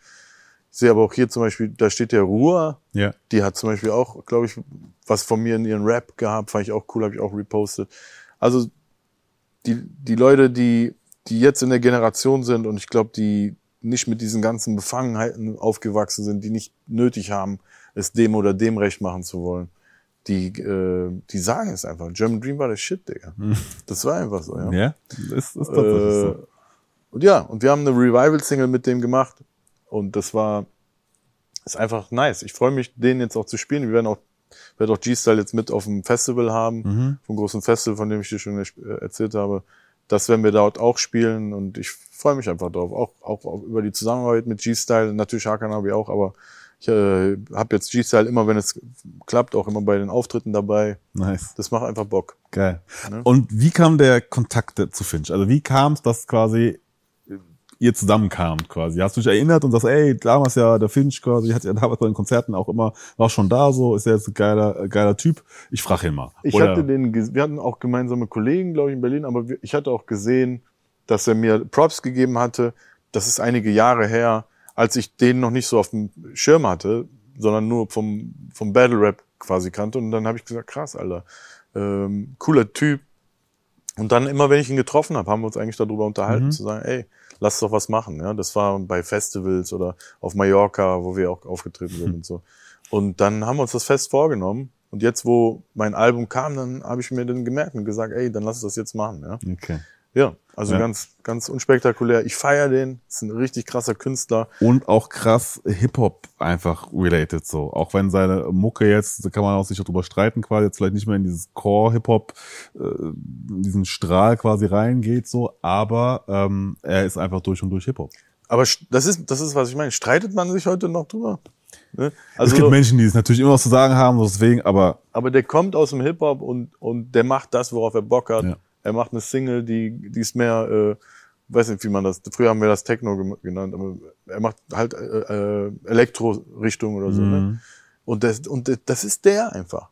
Ich sehe aber auch hier zum Beispiel, da steht der Ruhr,
Ja.
die hat zum Beispiel auch, glaube ich, was von mir in ihren Rap gehabt, fand ich auch cool, habe ich auch repostet. Also die, die Leute, die, die jetzt in der Generation sind und ich glaube, die nicht mit diesen ganzen Befangenheiten aufgewachsen sind, die nicht nötig haben, es dem oder dem recht machen zu wollen, die, äh, die sagen es einfach. German Dream war der Shit, Digga. Das war einfach so, ja.
Ja, ist, ist tatsächlich
Äh,
so.
und ja, und wir haben eine Revival-Single mit dem gemacht. Und das war, ist einfach nice. Ich freue mich, den jetzt auch zu spielen. Wir werden auch, werden auch G-Style jetzt mit auf dem Festival haben,
Mhm.
vom großen Festival, von dem ich dir schon äh, erzählt habe. Das werden wir dort auch spielen und ich freue mich einfach drauf. Auch, auch, auch über die Zusammenarbeit mit G-Style, natürlich Hakanabi auch, aber ich äh, habe jetzt G-Style immer, wenn es klappt, auch immer bei den Auftritten dabei.
Nice.
Das macht einfach Bock.
Geil.
Ne?
Und wie kam der Kontakt zu Finch? Also wie kam es, dass quasi ihr zusammenkamt quasi? Hast du dich erinnert und sagst, ey, damals ja der Finch quasi, hat ja damals bei den Konzerten auch immer, war schon da so, ist ja jetzt ein geiler, äh, geiler Typ. Ich frage ihn mal.
Ich
Oder-
hatte den, wir hatten auch gemeinsame Kollegen, glaube ich, in Berlin, aber ich hatte auch gesehen, dass er mir Props gegeben hatte. Das ist einige Jahre her, als ich den noch nicht so auf dem Schirm hatte, sondern nur vom, vom Battle Rap quasi kannte. Und dann habe ich gesagt, krass, Alter, ähm, cooler Typ. Und dann immer, wenn ich ihn getroffen habe, haben wir uns eigentlich darüber unterhalten, zu sagen, ey, lass doch was machen. Ja, das war bei Festivals oder auf Mallorca, wo wir auch aufgetreten sind und so. Und dann haben wir uns das fest vorgenommen. Und jetzt, wo mein Album kam, dann habe ich mir dann gemerkt und gesagt, ey, dann lass uns das jetzt machen. Ja,
Okay.
Ja also
Ja.
ganz, ganz unspektakulär. Ich feiere den. Ist ein richtig krasser Künstler.
Und auch krass Hip-Hop einfach related so. Auch wenn seine Mucke jetzt, da kann man auch sich darüber streiten, quasi jetzt vielleicht nicht mehr in dieses Core-Hip-Hop, äh, in diesen Strahl quasi reingeht so, aber ähm, er ist einfach durch und durch Hip-Hop.
Aber das ist, das ist, was ich meine. Streitet man sich heute noch drüber? Ne?
es
Also,
gibt Menschen, die es natürlich immer was zu sagen haben, deswegen, aber
aber der kommt aus dem Hip-Hop und, und der macht das, worauf er Bock hat.
Ja.
Er macht eine Single, die, die ist mehr, äh, weiß nicht, wie man das, früher haben wir das Techno genannt, aber er macht halt äh, äh, Elektro-Richtung oder so.
Mhm.
Ne? Und, das, und das ist der einfach.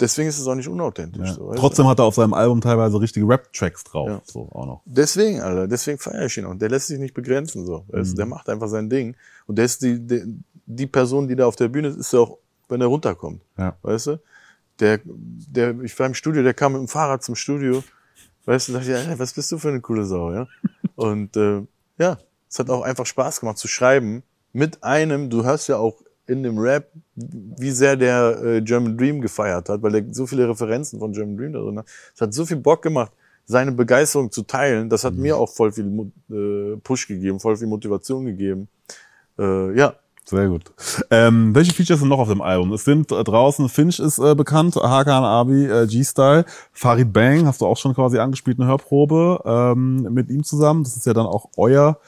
Deswegen ist es auch nicht unauthentisch.
ja.
So, du?
trotzdem hat er auf seinem Album teilweise richtige Rap-Tracks drauf,
Ja.
so auch noch.
Deswegen, Alter, deswegen feiere ich ihn auch. Der lässt sich nicht begrenzen, so. Du? Der macht einfach sein Ding. Und der ist die, die, die Person, die da auf der Bühne ist, ist ja auch, wenn er runterkommt.
Ja.
Weißt du? Der, der, ich war im Studio, der kam mit dem Fahrrad zum Studio. Weißt du, da dachte ich, Alter, was bist du für eine coole Sau, ja? Und, äh, ja, es hat auch einfach Spaß gemacht zu schreiben. Mit einem, du hörst ja auch in dem Rap, wie sehr der äh, German Dream gefeiert hat, weil er so viele Referenzen von German Dream da drin hat. Es hat so viel Bock gemacht, seine Begeisterung zu teilen. Das hat mir auch voll viel äh, Push gegeben, voll viel Motivation gegeben. Äh, ja,
Sehr gut. Ähm, welche Features sind noch auf dem Album? Es sind äh, draußen, Finch ist äh, bekannt, Hakan Abi, äh, G-Style, Farid Bang, hast du auch schon quasi angespielt, eine Hörprobe ähm, mit ihm zusammen. Das ist ja dann auch euer,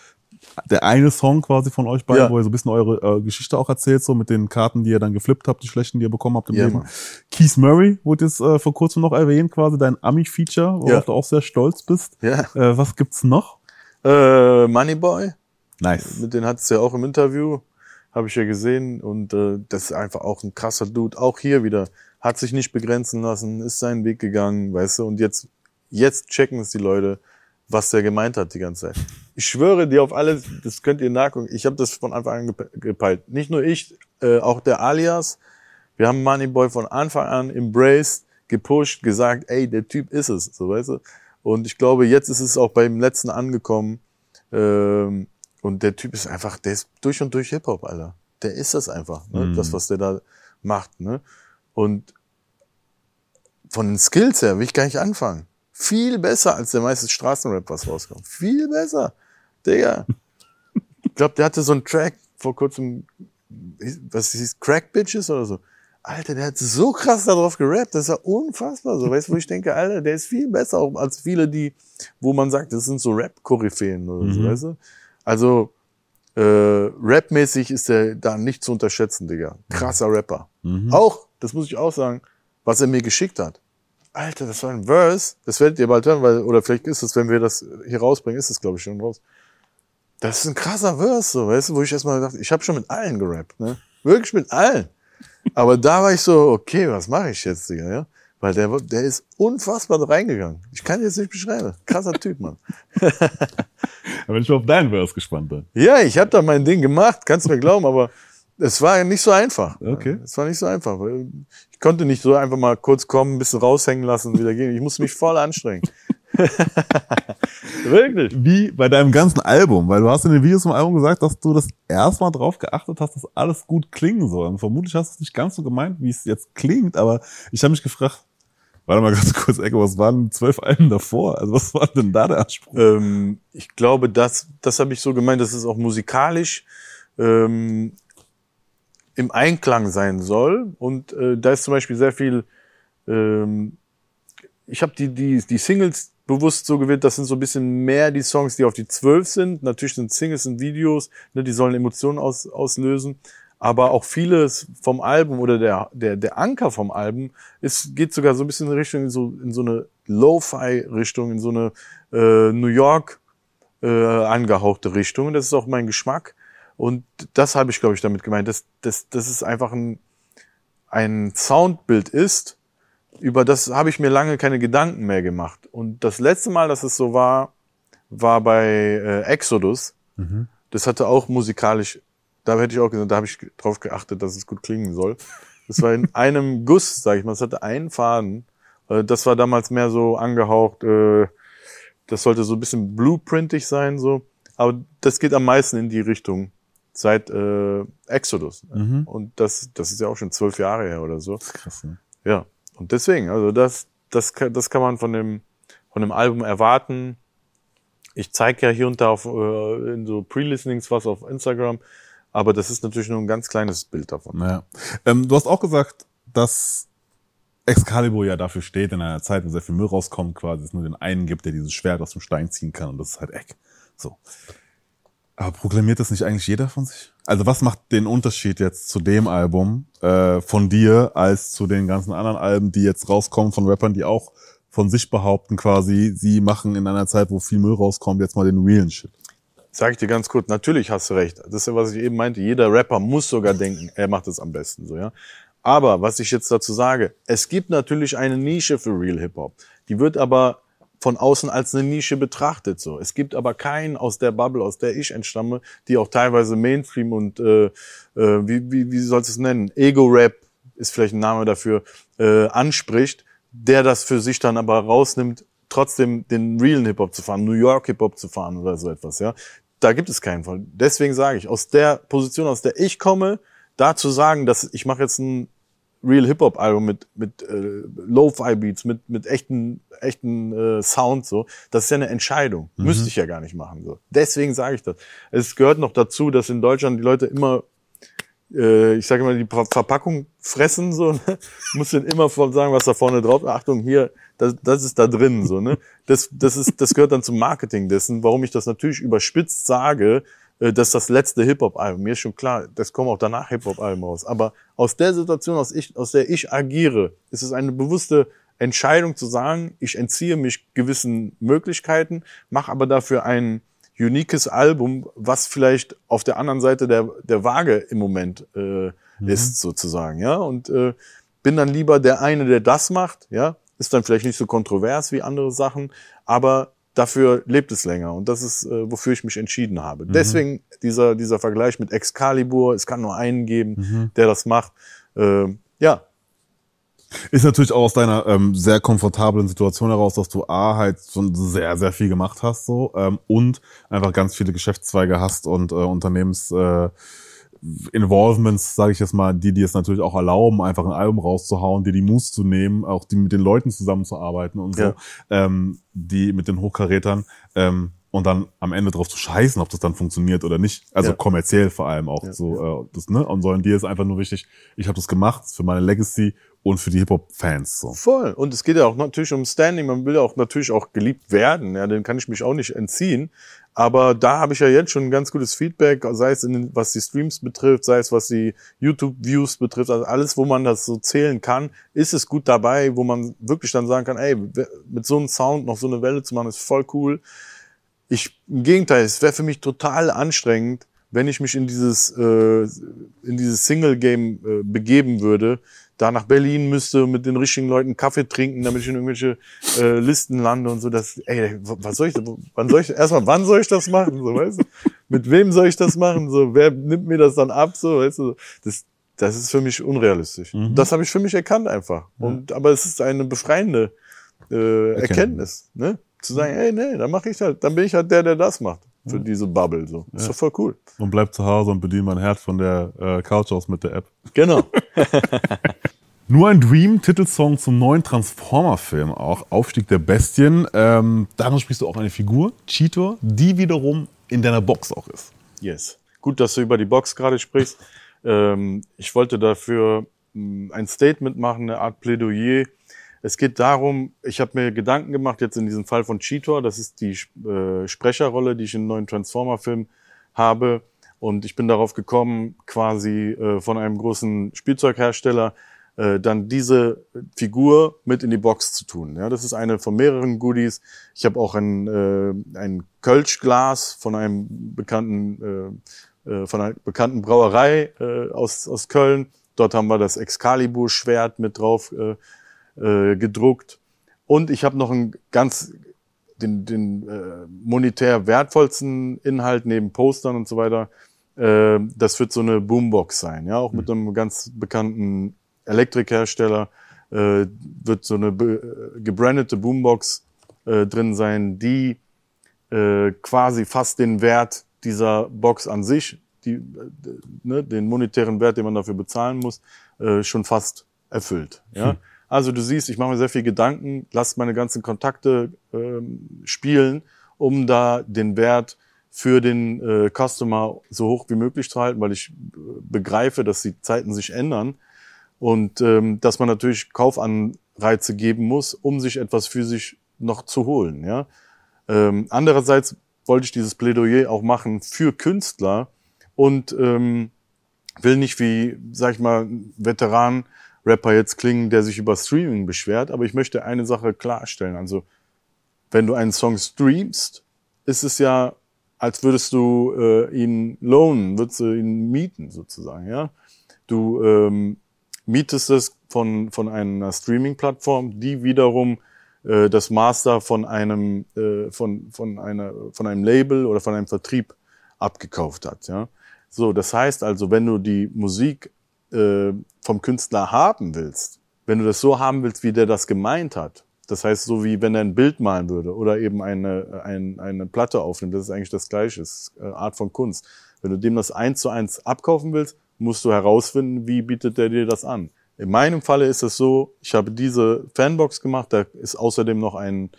der eine Song quasi von euch beiden,
Ja.
wo ihr so ein bisschen eure äh, Geschichte auch erzählt, so mit den Karten, die ihr dann geflippt habt, die schlechten, die ihr bekommen habt im
Ja,
Leben.
Mann.
Keith Murray wurde jetzt äh, vor kurzem noch erwähnt, quasi dein Ami-Feature, worauf
Ja.
du auch sehr stolz bist.
Ja.
Äh, was gibt's noch?
Äh, Moneyboy,
Nice.
mit denen hat es ja auch im Interview, habe ich ja gesehen. Und äh, das ist einfach auch ein krasser Dude. Auch hier wieder, hat sich nicht begrenzen lassen, ist seinen Weg gegangen, weißt du. Und jetzt, jetzt checken es die Leute, was der gemeint hat die ganze Zeit. Ich schwöre dir auf alles, das könnt ihr nachgucken. Ich habe das von Anfang an gep- gepeilt. Nicht nur ich, äh, auch der Alias. Wir haben Moneyboy von Anfang an embraced, gepusht, gesagt, ey, der Typ ist es, so weißt du. Und ich glaube, jetzt ist es auch beim letzten angekommen. Ähm, und der Typ ist einfach, der ist durch und durch Hip-Hop, Alter. Der ist das einfach, ne?
Mhm.
das, was der da macht. Ne? Und von den Skills her will ich gar nicht anfangen. Viel besser als der meiste Straßenrap, was rauskommt. Viel besser. Digga. Ich glaube, der hatte so einen Track vor kurzem, was hieß, Crack Bitches oder so. Alter, der hat so krass darauf gerappt, das ist ja unfassbar so. Weißt du, wo ich denke, Alter, der ist viel besser als viele, die, wo man sagt, das sind so Rap-Koryphäen oder so,
Mhm.
weißt du? Also, äh, rapmäßig ist er da nicht zu unterschätzen, Digga. Krasser Rapper.
Mhm.
Auch, das muss ich auch sagen, was er mir geschickt hat. Alter, das war ein Verse, das werdet ihr bald hören, weil, oder vielleicht ist es, wenn wir das hier rausbringen, ist es, glaube ich, schon raus. Das ist ein krasser Verse, so, weißt du, wo ich erstmal dachte, ich habe schon mit allen gerappt, ne? Wirklich mit allen. Aber da war ich so, okay, was mache ich jetzt, Digga, ja? Weil der, der ist unfassbar da reingegangen. Ich kann jetzt nicht beschreiben. Krasser Typ, Mann.
Da bin ich mal auf deinen Verse gespannt dann.
Ja, ich habe da mein Ding gemacht, kannst du mir glauben, aber es war nicht so einfach.
Okay.
Es war nicht so einfach. Ich konnte nicht so einfach mal kurz kommen, ein bisschen raushängen lassen und wieder gehen. Ich musste mich voll anstrengen. Wirklich.
Wie bei deinem ganzen Album, weil du hast in den Videos vom Album gesagt, dass du das erstmal drauf geachtet hast, dass alles gut klingen soll. Und vermutlich hast du es nicht ganz so gemeint, wie es jetzt klingt, aber ich habe mich gefragt, warte mal ganz kurz, Ecke, was waren zwölf Alben davor? Also was war denn da der Anspruch?
Ähm, ich glaube, das, das habe ich so gemeint, dass es auch musikalisch ähm, im Einklang sein soll. Und äh, da ist zum Beispiel sehr viel, ähm, ich habe die, die, die Singles bewusst so gewählt, das sind so ein bisschen mehr die Songs, die auf die zwölf sind. Natürlich sind Singles und Videos, ne, die sollen Emotionen aus, auslösen. Aber auch vieles vom Album oder der, der, der Anker vom Album ist, geht sogar so ein bisschen in Richtung, in so, in so eine Lo-Fi-Richtung, in so eine äh, New York äh, angehauchte Richtung. Das ist auch mein Geschmack. Und das habe ich, glaube ich, damit gemeint, dass, dass, dass es einfach ein, ein Soundbild ist, über das habe ich mir lange keine Gedanken mehr gemacht. Und das letzte Mal, dass es so war, war bei äh, Exodus. Das hatte auch musikalisch, da hätte ich auch gesagt, da habe ich drauf geachtet, dass es gut klingen soll. Das war in einem Guss, sage ich mal. Es hatte einen Faden. Äh, Das war damals mehr so angehaucht. Äh, das sollte so ein bisschen blueprintig sein, so. Aber das geht am meisten in die Richtung seit äh, Exodus.
Mhm.
Und das, das ist ja auch schon zwölf Jahre her oder so.
Krass, ne?
Ja, und deswegen, also das, das, kann- das kann man von dem, von dem Album erwarten. Ich zeige ja hier und da auf, äh, in so Pre-Listenings was auf Instagram, aber das ist natürlich nur ein ganz kleines Bild davon.
Naja. Ähm, du hast auch gesagt, dass Excalibur ja dafür steht, in einer Zeit, wo sehr viel Müll rauskommt, quasi, es nur den einen gibt, der dieses Schwert aus dem Stein ziehen kann und das ist halt Eck. So. Aber proklamiert das nicht eigentlich jeder von sich? Also was macht den Unterschied jetzt zu dem Album äh, von dir als zu den ganzen anderen Alben, die jetzt rauskommen von Rappern, die auch von sich behaupten quasi, sie machen in einer Zeit, wo viel Müll rauskommt, jetzt mal den realen Shit.
Sag ich dir ganz kurz, natürlich hast du recht. Das ist ja, was ich eben meinte. Jeder Rapper muss sogar denken, er macht es am besten, so, ja. Aber was ich jetzt dazu sage, es gibt natürlich eine Nische für Real Hip Hop. Die wird aber von außen als eine Nische betrachtet, so. Es gibt aber keinen aus der Bubble, aus der ich entstamme, die auch teilweise Mainstream und, äh, äh, wie, wie, wie sollst du es nennen? Ego-Rap ist vielleicht ein Name dafür, äh, anspricht, der das für sich dann aber rausnimmt, trotzdem den realen Hip-Hop zu fahren, New York Hip-Hop zu fahren oder so etwas, ja. Da gibt es keinen Fall. Deswegen sage ich, aus der Position, aus der ich komme, da zu sagen, dass ich mache jetzt ein Real Hip-Hop-Album mit, mit äh, Lo-Fi-Beats, mit, mit echten, echten äh, Sound, so, das ist ja eine Entscheidung. Müsste ich ja gar nicht machen. So. Deswegen sage ich das. Es gehört noch dazu, dass in Deutschland die Leute immer äh, ich sage mal, die Ver- Verpackung fressen, so, ne? muss dann immer sagen, was da vorne drauf, Achtung, hier, das, das ist da drin, so, ne? Das, das ist, das gehört dann zum Marketing dessen, warum ich das natürlich überspitzt sage, äh, dass das letzte Hip-Hop-Album, mir ist schon klar, das kommen auch danach Hip-Hop-Alben raus, aber aus der Situation, aus, ich, aus der ich agiere, ist es eine bewusste Entscheidung zu sagen, ich entziehe mich gewissen Möglichkeiten, mache aber dafür ein uniques Album, was vielleicht auf der anderen Seite der, der Waage im Moment äh, ist, sozusagen, ja. Und äh, bin dann lieber der eine, der das macht, ja. Ist dann vielleicht nicht so kontrovers wie andere Sachen, aber dafür lebt es länger und das ist, äh, wofür ich mich entschieden habe. Deswegen dieser, dieser Vergleich mit Excalibur, es kann nur einen geben, der das macht. Äh, ja,
Ist natürlich auch aus deiner ähm, sehr komfortablen Situation heraus, dass du A halt schon sehr, sehr viel gemacht hast so ähm, und einfach ganz viele Geschäftszweige hast und äh, Unternehmens äh, Involvements, sage ich jetzt mal, die dir es natürlich auch erlauben, einfach ein Album rauszuhauen, dir die Moves zu nehmen, auch die mit den Leuten zusammenzuarbeiten und so,
Ja.
ähm, die mit den Hochkarätern ähm, und dann am Ende drauf zu scheißen, ob das dann funktioniert oder nicht. Also
Ja.
kommerziell vor allem auch
Ja,
so. Äh, das, ne? Und sollen dir ist einfach nur wichtig, ich habe das gemacht für meine Legacy und für die Hip-Hop-Fans. So.
Voll. Und es geht ja auch natürlich um Standing. Man will ja auch natürlich auch geliebt werden. Ja, dem kann ich mich auch nicht entziehen. Aber da habe ich ja jetzt schon ein ganz gutes Feedback, sei es in, den- was die Streams betrifft, sei es was die YouTube-Views betrifft, also alles, wo man das so zählen kann, ist es gut dabei, wo man wirklich dann sagen kann, ey, mit so einem Sound noch so eine Welle zu machen, ist voll cool. Ich, im Gegenteil, es wäre für mich total anstrengend, wenn ich mich in dieses, äh, in dieses Single-Game äh, begeben würde, da nach Berlin müsste, mit den richtigen Leuten Kaffee trinken, damit ich in irgendwelche äh, Listen lande und so. Das, ey, was soll ich, wann soll ich, erstmal, wann soll ich das machen, so, weißt du? Mit wem soll ich das machen, so, wer nimmt mir das dann ab, so, weißt du? Das, das ist für mich unrealistisch. Das habe ich für mich erkannt einfach. Und, aber es ist eine befreiende äh, Erkenntnis, ne? Zu sagen, ey, nee, dann mache ich halt, dann bin ich halt der, der das macht für diese Bubble, so. Ist doch voll cool.
Und bleib zu Hause und bediene mein Herz von der äh, Couch aus mit der App.
Genau.
Nur ein Dream, Titelsong zum neuen Transformer-Film auch, Aufstieg der Bestien. Ähm, darin sprichst du auch eine Figur, Cheetor, die wiederum in deiner Box auch ist.
Yes. Gut, dass du über die Box gerade sprichst. Ähm, ich wollte dafür mh, ein Statement machen, eine Art Plädoyer. Es geht darum, ich habe mir Gedanken gemacht, jetzt in diesem Fall von Cheetor, das ist die äh, Sprecherrolle, die ich im neuen Transformer-Film habe. Und ich bin darauf gekommen, quasi äh, von einem großen Spielzeughersteller äh, dann diese Figur mit in die Box zu tun. Ja, das ist eine von mehreren Goodies. Ich habe auch ein, äh, ein Kölschglas von einem bekannten, äh, äh, von einer bekannten Brauerei äh, aus, aus Köln. Dort haben wir das Excalibur-Schwert mit drauf äh, äh, gedruckt. Und ich habe noch einen ganz den, den äh, monetär wertvollsten Inhalt neben Postern und so weiter. Äh, das wird so eine Boombox sein, ja, auch mit einem ganz bekannten Elektrikhersteller äh, wird so eine äh, gebrandete Boombox äh, drin sein, die äh, quasi fast den Wert dieser Box an sich, die, äh, ne, den monetären Wert, den man dafür bezahlen muss, äh, schon fast erfüllt. Ja? Also du siehst, ich mache mir sehr viel Gedanken, lass meine ganzen Kontakte ähm, spielen, um da den Wert für den äh, Customer so hoch wie möglich zu halten, weil ich äh, begreife, dass die Zeiten sich ändern und ähm, dass man natürlich Kaufanreize geben muss, um sich etwas für sich noch zu holen. Ja? Ähm, andererseits wollte ich dieses Plädoyer auch machen für Künstler und ähm, will nicht wie, sag ich mal, ein Veteran-Rapper jetzt klingen, der sich über Streaming beschwert, aber ich möchte eine Sache klarstellen. Also, wenn du einen Song streamst, ist es ja, als würdest du äh, ihn loanen, würdest du ihn mieten sozusagen, ja. Du ähm, mietest es von, von einer Streaming-Plattform, die wiederum äh, das Master von einem, äh, von, von, einer, von einem Label oder von einem Vertrieb abgekauft hat. Ja? So, das heißt also, wenn du die Musik äh, vom Künstler haben willst, wenn du das so haben willst, wie der das gemeint hat, das heißt, so wie wenn er ein Bild malen würde oder eben eine, ein, eine Platte aufnimmt, das ist eigentlich das Gleiche, das ist äh, Art von Kunst. Wenn du dem das eins zu eins abkaufen willst, musst du herausfinden, wie bietet der dir das an. In meinem Falle ist es so, ich habe diese Fanbox gemacht, da ist außerdem noch ein,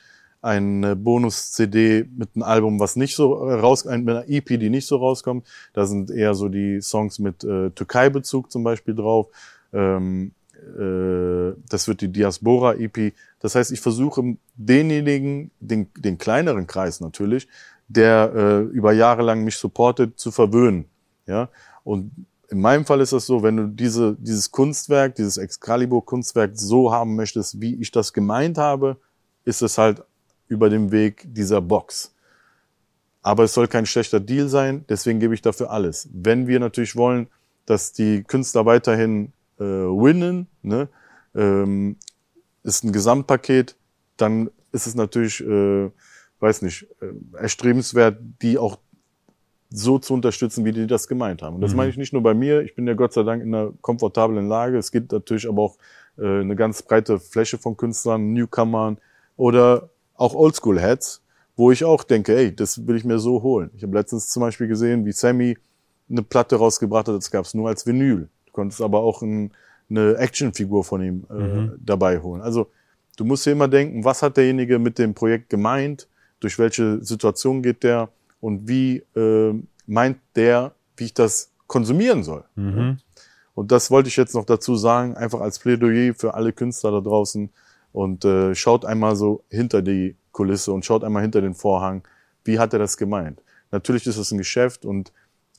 eine Bonus-CD mit einem Album, was nicht so äh, raus, mit einer EP, die nicht so rauskommt. Da sind eher so die Songs mit äh, Türkei-Bezug zum Beispiel drauf. Ähm, äh, das wird die Diaspora-EP. Das heißt, ich versuche denjenigen, den, den kleineren Kreis natürlich, der äh, über Jahre lang mich supportet, zu verwöhnen. Ja, und in meinem Fall ist das so, wenn du diese, dieses Kunstwerk, dieses Excalibur-Kunstwerk so haben möchtest, wie ich das gemeint habe, ist es halt über dem Weg dieser Box. Aber es soll kein schlechter Deal sein, deswegen gebe ich dafür alles. Wenn wir natürlich wollen, dass die Künstler weiterhin äh, winnen, ne, ähm, ist ein Gesamtpaket, dann ist es natürlich, äh, weiß nicht, äh, erstrebenswert, die auch so zu unterstützen, wie die das gemeint haben. Und das
Mhm.
meine ich nicht nur bei mir. Ich bin ja Gott sei Dank in einer komfortablen Lage. Es gibt natürlich aber auch äh, eine ganz breite Fläche von Künstlern, Newcomern oder auch Oldschool-Heads, wo ich auch denke, ey, das will ich mir so holen. Ich habe letztens zum Beispiel gesehen, wie Sammy eine Platte rausgebracht hat, das gab es nur als Vinyl. Du konntest aber auch ein, eine Actionfigur von ihm äh, dabei holen. Also du musst dir immer denken, was hat derjenige mit dem Projekt gemeint, durch welche Situation geht der und wie äh, meint der, wie ich das konsumieren soll.
Mhm.
Und das wollte ich jetzt noch dazu sagen, einfach als Plädoyer für alle Künstler da draußen. Und äh, schaut einmal so hinter die Kulisse und schaut einmal hinter den Vorhang. Wie hat er das gemeint? Natürlich ist es ein Geschäft und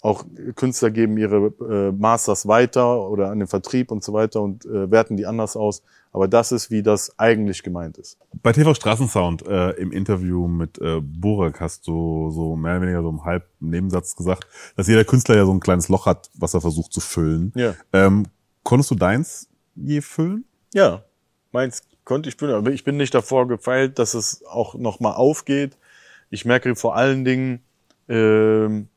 auch Künstler geben ihre äh, Masters weiter oder an den Vertrieb und so weiter und äh, werten die anders aus. Aber das ist, wie das eigentlich gemeint ist.
Bei TV Straßensound äh, im Interview mit äh, Burak hast du so mehr oder weniger so im halb Nebensatz gesagt, dass jeder Künstler ja so ein kleines Loch hat, was er versucht zu füllen.
Ja.
Ähm, konntest du deins je füllen?
Ja, meins konnte ich füllen, aber ich bin nicht davor gefeilt, dass es auch nochmal aufgeht. Ich merke vor allen Dingen, ähm,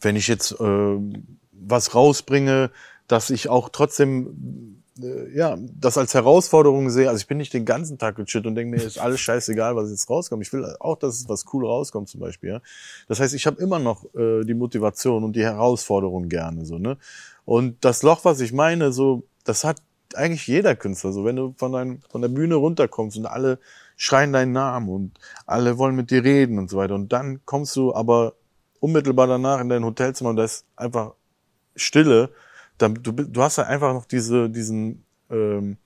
wenn ich jetzt ähm, was rausbringe, dass ich auch trotzdem äh, ja das als Herausforderung sehe. Also ich bin nicht den ganzen Tag gechillt und denke mir, ist alles scheißegal, was jetzt rauskommt. Ich will auch, dass es was cool rauskommt zum Beispiel. Ja? Das heißt, ich habe immer noch äh, die Motivation und die Herausforderung gerne so ne. Und das Loch, was ich meine, so das hat eigentlich jeder Künstler. So wenn du von dein, von der Bühne runterkommst und alle schreien deinen Namen und alle wollen mit dir reden und so weiter und dann kommst du aber unmittelbar danach in dein Hotelzimmer und da ist einfach Stille. Dann, du, du hast ja einfach noch diese, diesen, ähm,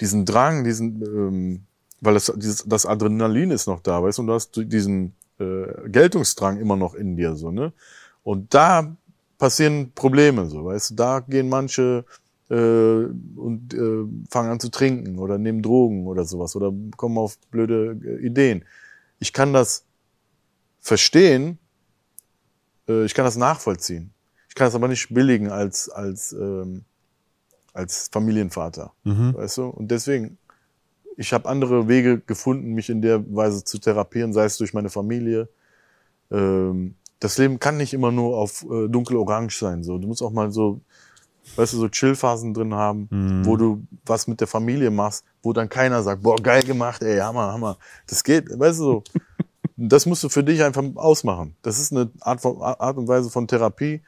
diesen Drang, diesen, ähm, weil das, dieses, das Adrenalin ist noch da, weißt du, und du hast diesen äh, Geltungsdrang immer noch in dir, so, ne? Und da passieren Probleme, so, weißt du, da gehen manche äh, und äh, fangen an zu trinken oder nehmen Drogen oder sowas oder kommen auf blöde äh, Ideen. Ich kann das verstehen, äh, ich kann das nachvollziehen. Ich kann das aber nicht billigen als, als, ähm, als Familienvater. Weißt du? Und deswegen, ich habe andere Wege gefunden, mich in der Weise zu therapieren, sei es durch meine Familie. Ähm, das Leben kann nicht immer nur auf äh, dunkel-orange sein. So. Du musst auch mal so, weißt du, so Chillphasen drin haben, wo du was mit der Familie machst, wo dann keiner sagt, boah, geil gemacht, ey, Hammer, Hammer. Das geht, weißt du so. Das musst du für dich einfach ausmachen. Das ist eine Art, von, Art und Weise von Therapie.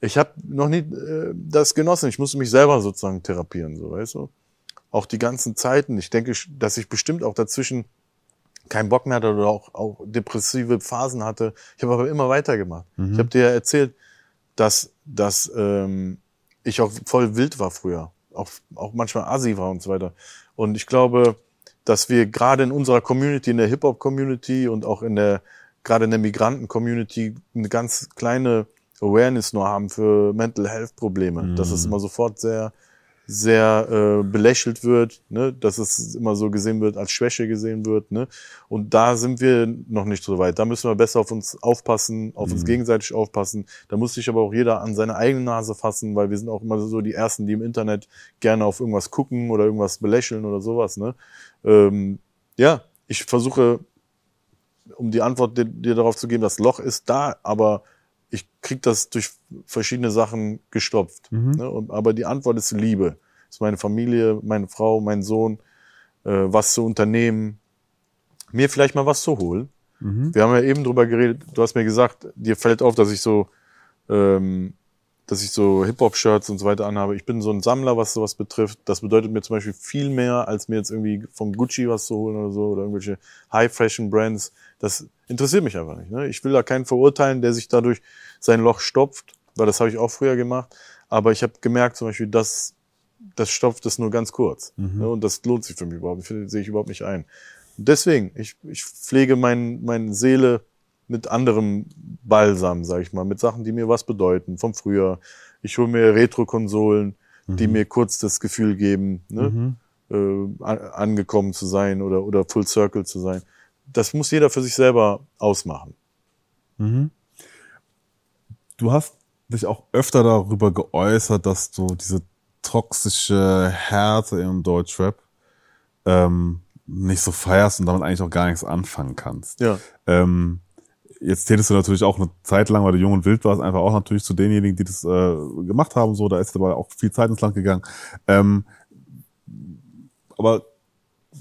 Ich habe noch nie äh, das genossen. Ich musste mich selber sozusagen therapieren, so weißt du. Auch die ganzen Zeiten. Ich denke, dass ich bestimmt auch dazwischen keinen Bock mehr hatte oder auch, auch depressive Phasen hatte. Ich habe aber immer weitergemacht. Ich habe dir ja erzählt, dass, dass ähm, ich auch voll wild war früher. Auch, auch manchmal assi war und so weiter. Und ich glaube, dass wir gerade in unserer Community, in der Hip-Hop-Community und auch in der, gerade in der Migranten-Community eine ganz kleine Awareness nur haben für Mental Health-Probleme. Dass es immer sofort sehr, sehr äh, belächelt wird, ne? dass es immer so gesehen wird, als Schwäche gesehen wird. Ne? Und da sind wir noch nicht so weit. Da müssen wir besser auf uns aufpassen, auf uns gegenseitig aufpassen. Da muss sich aber auch jeder an seine eigene Nase fassen, weil wir sind auch immer so die Ersten, die im Internet gerne auf irgendwas gucken oder irgendwas belächeln oder sowas. Ne? Ähm, ja, ich versuche, um die Antwort dir, dir darauf zu geben, das Loch ist da, aber ich krieg das durch verschiedene Sachen gestopft. Ne? Und, aber die Antwort ist Liebe. ist meine Familie, meine Frau, mein Sohn, äh, was zu unternehmen, mir vielleicht mal was zu holen. Wir haben ja eben drüber geredet, du hast mir gesagt, dir fällt auf, dass ich so ähm, dass ich so Hip-Hop-Shirts und so weiter anhabe. Ich bin so ein Sammler, was sowas betrifft. Das bedeutet mir zum Beispiel viel mehr, als mir jetzt irgendwie vom Gucci was zu holen oder so oder irgendwelche High-Fashion-Brands. Das interessiert mich einfach nicht. Ne? Ich will da keinen verurteilen, der sich dadurch sein Loch stopft, weil das habe ich auch früher gemacht. Aber ich habe gemerkt zum Beispiel, dass das stopft es nur ganz kurz. Ne? Und das lohnt sich für mich überhaupt. Ich sehe ich überhaupt nicht ein. Deswegen, ich, ich pflege mein, meine Seele mit anderem Balsam, sag ich mal, mit Sachen, die mir was bedeuten, vom früher. Ich hole mir Retro-Konsolen, die mir kurz das Gefühl geben, ne, äh, an- angekommen zu sein oder, oder Full Circle zu sein. Das muss jeder für sich selber ausmachen.
Du hast dich auch öfter darüber geäußert, dass du diese toxische Härte im Deutschrap ähm, nicht so feierst und damit eigentlich auch gar nichts anfangen kannst.
Ja.
Ähm, jetzt tätest du natürlich auch eine Zeit lang, weil du jung und wild warst, einfach auch natürlich zu denjenigen, die das äh, gemacht haben. So, da ist aber auch viel Zeit ins Land gegangen. Ähm, aber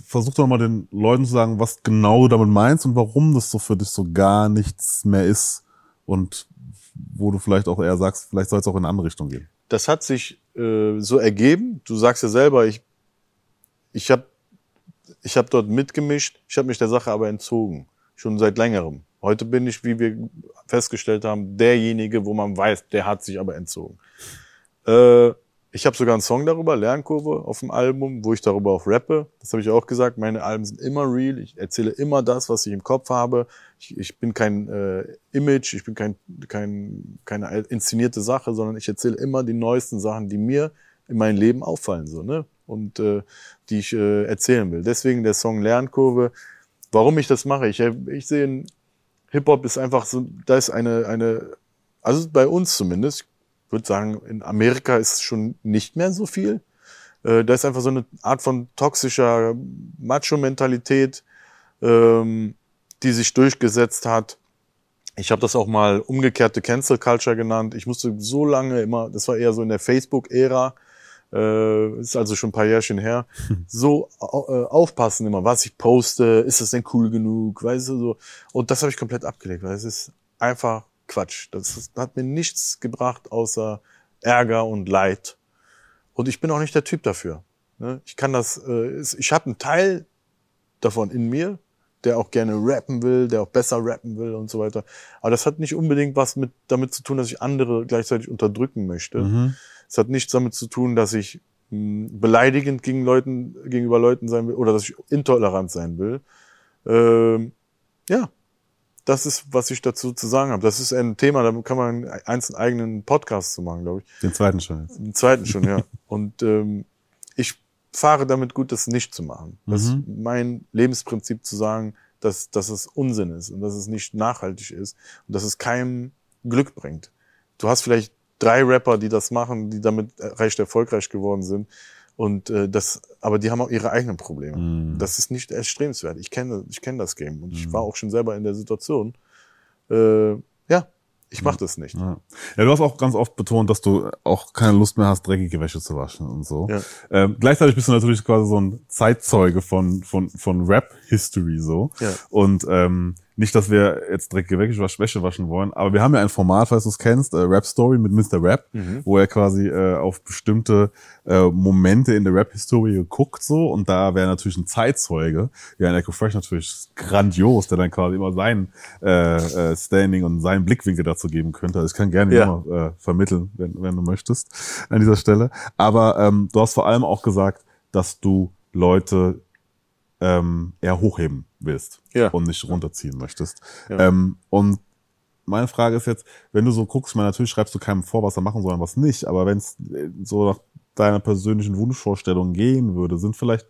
versuch doch mal den Leuten zu sagen, was genau du damit meinst und warum das so für dich so gar nichts mehr ist und wo du vielleicht auch eher sagst, vielleicht soll es auch in eine andere Richtung gehen.
das hat sich äh, so ergeben. Du sagst ja selber, ich, ich habe ich hab dort mitgemischt, ich habe mich der Sache aber entzogen, schon seit längerem. Heute bin ich, wie wir festgestellt haben, derjenige, wo man weiß, der hat sich aber entzogen. Äh, ich habe sogar einen Song darüber, Lernkurve, auf dem Album, wo ich darüber auch rappe. Das habe ich auch gesagt. Meine Alben sind immer real. Ich erzähle immer das, was ich im Kopf habe. Ich, ich bin kein äh, Image, ich bin kein, kein, keine inszenierte Sache, sondern ich erzähle immer die neuesten Sachen, die mir in meinem Leben auffallen, so, ne? Und äh, die ich äh, erzählen will. Deswegen der Song Lernkurve. Warum ich das mache? Ich, ich sehe, Hip-Hop ist einfach so, da ist eine, eine, also bei uns zumindest, ich würde sagen, in Amerika ist schon nicht mehr so viel. Äh, da ist einfach so eine Art von toxischer Macho-Mentalität, ähm, die sich durchgesetzt hat. Ich habe das auch mal umgekehrte Cancel Culture genannt. Ich musste so lange immer, das war eher so in der Facebook-Ära, äh, ist also schon ein paar Jährchen her, so äh, aufpassen immer, was ich poste, ist das denn cool genug, weißt du, so. Und das habe ich komplett abgelegt, weil es ist einfach Quatsch. Das ist, hat mir nichts gebracht, außer Ärger und Leid. Und ich bin auch nicht der Typ dafür. Ne? Ich kann das, äh, ich habe einen Teil davon in mir, der auch gerne rappen will, der auch besser rappen will und so weiter. Aber das hat nicht unbedingt was mit damit zu tun, dass ich andere gleichzeitig unterdrücken möchte. Es hat nichts damit zu tun, dass ich mh, beleidigend gegen Leuten, gegenüber Leuten sein will oder dass ich intolerant sein will. Ähm, ja, das ist, was ich dazu zu sagen habe. Das ist ein Thema, da kann man einen eigenen Podcast zu machen, glaube ich.
Den zweiten schon jetzt.
Den zweiten schon, ja. Und ähm, ich fahre damit gut, das nicht zu machen. Das ist mein Lebensprinzip zu sagen, dass, dass es Unsinn ist und dass es nicht nachhaltig ist und dass es keinem Glück bringt. Du hast vielleicht drei Rapper, die das machen, die damit recht erfolgreich geworden sind. Und äh, das, aber die haben auch ihre eigenen Probleme. Das ist nicht erstrebenswert. Ich kenne, ich kenne das Game und ich war auch schon selber in der Situation. Äh, ja, ich mache das nicht.
Ja. ja, du hast auch ganz oft betont, dass du auch keine Lust mehr hast, dreckige Wäsche zu waschen und so.
Ja.
Ähm, gleichzeitig bist du natürlich quasi so ein Zeitzeuge von, von, von Rap-History so.
Ja.
Und ähm, nicht, dass wir jetzt dreckige Wäsche waschen wollen, aber wir haben ja ein Format, falls du es kennst, äh, Rap Story mit Mr. Rap, wo er quasi äh, auf bestimmte äh, Momente in der Rap-Historie geguckt so und da wäre natürlich ein Zeitzeuge, ja, ein Echo Fresh natürlich grandios, der dann quasi immer sein äh, äh, Standing und seinen Blickwinkel dazu geben könnte. Also ich kann gerne
Ja.
immer äh, vermitteln, wenn, wenn du möchtest an dieser Stelle. Aber ähm, du hast vor allem auch gesagt, dass du Leute ähm, eher hochheben willst
Ja.
und nicht runterziehen möchtest.
Ja.
Ähm, und meine Frage ist jetzt, wenn du so guckst, meine, natürlich schreibst du keinem vor, was er machen soll und was nicht, aber wenn es so nach deiner persönlichen Wunschvorstellung gehen würde, sind vielleicht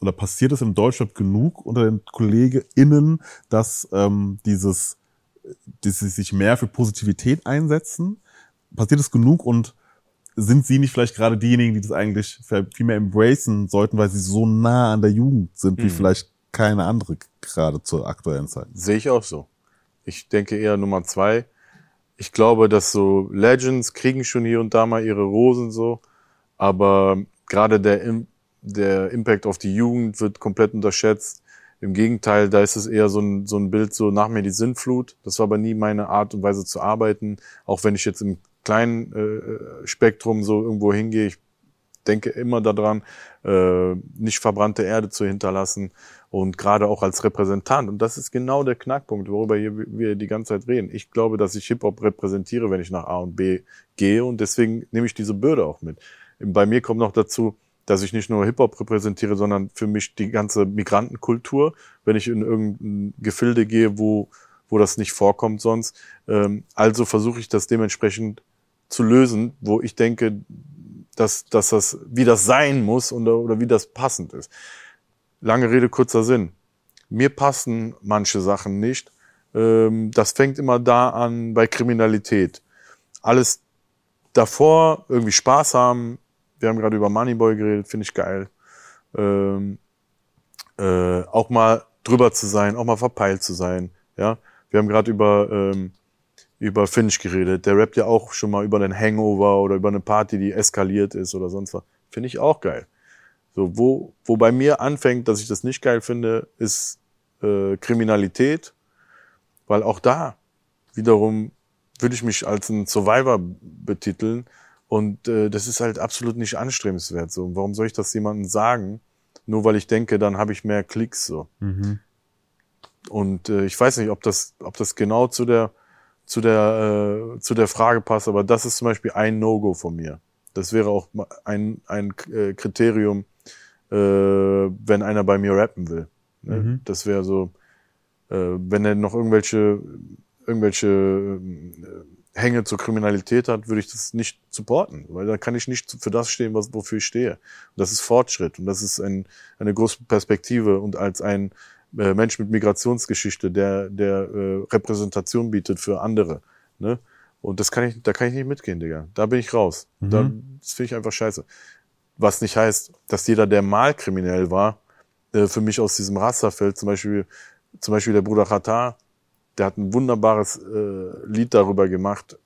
oder passiert es im Deutschrap genug unter den KollegInnen, dass ähm, dieses, dieses sich mehr für Positivität einsetzen? Passiert es genug und sind sie nicht vielleicht gerade diejenigen, die das eigentlich viel mehr embracen sollten, weil sie so nah an der Jugend sind, wie vielleicht keine andere gerade zur aktuellen Zeit?
Sehe ich auch so. Ich denke eher Nummer zwei. Ich glaube, dass so Legends kriegen schon hier und da mal ihre Rosen so, aber gerade der, der Impact auf die Jugend wird komplett unterschätzt. Im Gegenteil, da ist es eher so ein, so ein Bild so nach mir die Sinnflut. Das war aber nie meine Art und Weise zu arbeiten, auch wenn ich jetzt im kleinen äh, Spektrum so irgendwo hingehe. Ich denke immer daran, äh, nicht verbrannte Erde zu hinterlassen und gerade auch als Repräsentant. Und das ist genau der Knackpunkt, worüber hier wir die ganze Zeit reden. Ich glaube, dass ich Hip-Hop repräsentiere, wenn ich nach A und B gehe und deswegen nehme ich diese Bürde auch mit. Bei mir kommt noch dazu, dass ich nicht nur Hip-Hop repräsentiere, sondern für mich die ganze Migrantenkultur, wenn ich in irgendein Gefilde gehe, wo, wo das nicht vorkommt sonst. Ähm, also versuche ich das dementsprechend zu lösen, wo ich denke, dass, dass das, wie das sein muss oder, oder wie das passend ist. Lange Rede, kurzer Sinn. Mir passen manche Sachen nicht. Ähm, das fängt immer da an bei Kriminalität. Alles davor irgendwie Spaß haben, wir haben gerade über Moneyboy geredet, finde ich geil. Ähm, äh, auch mal drüber zu sein, auch mal verpeilt zu sein. Ja, wir haben gerade über ähm, über Finch geredet. Der rappt ja auch schon mal über einen Hangover oder über eine Party, die eskaliert ist oder sonst was. Finde ich auch geil. So, wo, wo bei mir anfängt, dass ich das nicht geil finde, ist äh, Kriminalität, weil auch da wiederum würde ich mich als ein Survivor betiteln, und äh, das ist halt absolut nicht anstrebenswert. So, warum soll ich das jemandem sagen? Nur weil ich denke, dann habe ich mehr Klicks so. Mhm. Und äh, ich weiß nicht, ob das, ob das genau zu der zu der äh, zu der Frage passt, aber das ist zum Beispiel ein No-Go von mir. Das wäre auch ein ein äh, Kriterium, äh, wenn einer bei mir rappen will. Ne? Mhm. Das wäre so, äh, wenn er noch irgendwelche irgendwelche äh, Hänge zur Kriminalität hat, würde ich das nicht supporten, weil da kann ich nicht für das stehen, was, wofür ich stehe. Und das ist Fortschritt und das ist ein, eine große Perspektive und als ein äh, Mensch mit Migrationsgeschichte, der, der äh, Repräsentation bietet für andere. Ne? Und das kann ich, da kann ich nicht mitgehen, Digga. Da bin ich raus. Mhm. Da, das finde ich einfach scheiße. Was nicht heißt, dass jeder, der mal kriminell war, äh, für mich aus diesem Rasterfeld, zum Beispiel, zum Beispiel der Bruder Khatar, der hat ein wunderbares äh, Lied darüber gemacht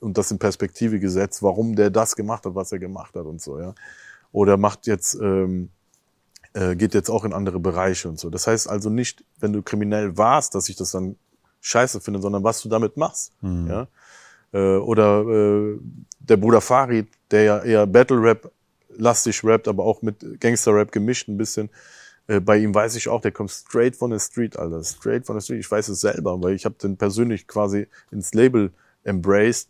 und das in Perspektive gesetzt, warum der das gemacht hat, was er gemacht hat und so, ja. Oder macht jetzt, ähm, äh, geht jetzt auch in andere Bereiche und so. Das heißt also nicht, wenn du kriminell warst, dass ich das dann scheiße finde, sondern was du damit machst, mhm. ja. Äh, oder äh, der Bruder Farid, der ja eher Battle Rap lastig rappt, aber auch mit Gangster Rap gemischt ein bisschen, äh, bei ihm weiß ich auch, der kommt straight von der Street, Alter. Straight von der Street. Ich weiß es selber, weil ich habe den persönlich quasi ins Label embraced.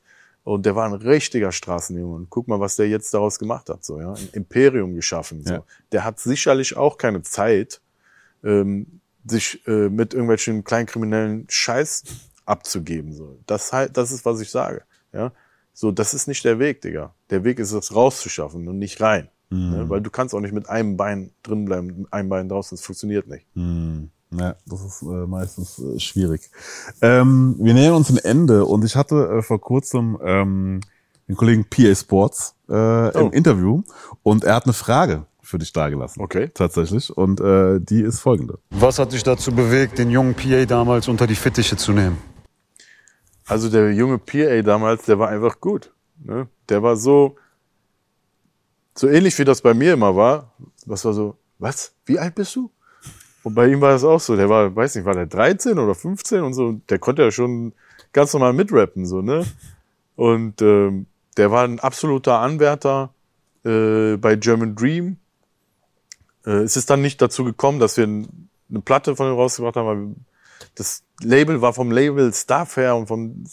Und der war ein richtiger Straßenjunge. Und guck mal, was der jetzt daraus gemacht hat. So, ja? Ein Imperium geschaffen. So. Ja. Der hat sicherlich auch keine Zeit, ähm, sich äh, mit irgendwelchen kleinkriminellen Scheiß abzugeben. So. Das, halt, das ist, was ich sage. Ja? So, das ist nicht der Weg, Digga. Der Weg ist es rauszuschaffen und nicht rein. Mhm. Ne? Weil du kannst auch nicht mit einem Bein drin bleiben, mit einem Bein draußen. Das funktioniert nicht.
Mhm. Ja, das ist äh, meistens äh, schwierig. Ähm, wir nähern uns dem Ende und ich hatte äh, vor kurzem ähm, den Kollegen PA Sports äh, oh. im Interview und er hat eine Frage für dich dargelassen.
Okay.
Tatsächlich. Und äh, die ist folgende.
Was hat dich dazu bewegt, den jungen PA damals unter die Fittiche zu nehmen?
Also der junge PA damals, der war einfach gut. Ne? Der war so, so ähnlich wie das bei mir immer war. Was war so, was? Wie alt bist du? Und bei ihm war das auch so. Der war, weiß nicht, war der 13 oder 15 und so. Der konnte ja schon ganz normal mitrappen, so, ne? Und ähm, der war ein absoluter Anwärter äh, bei German Dream. Äh, es ist dann nicht dazu gekommen, dass wir eine Platte von ihm rausgebracht haben, weil das Label war vom Label Staff her und vom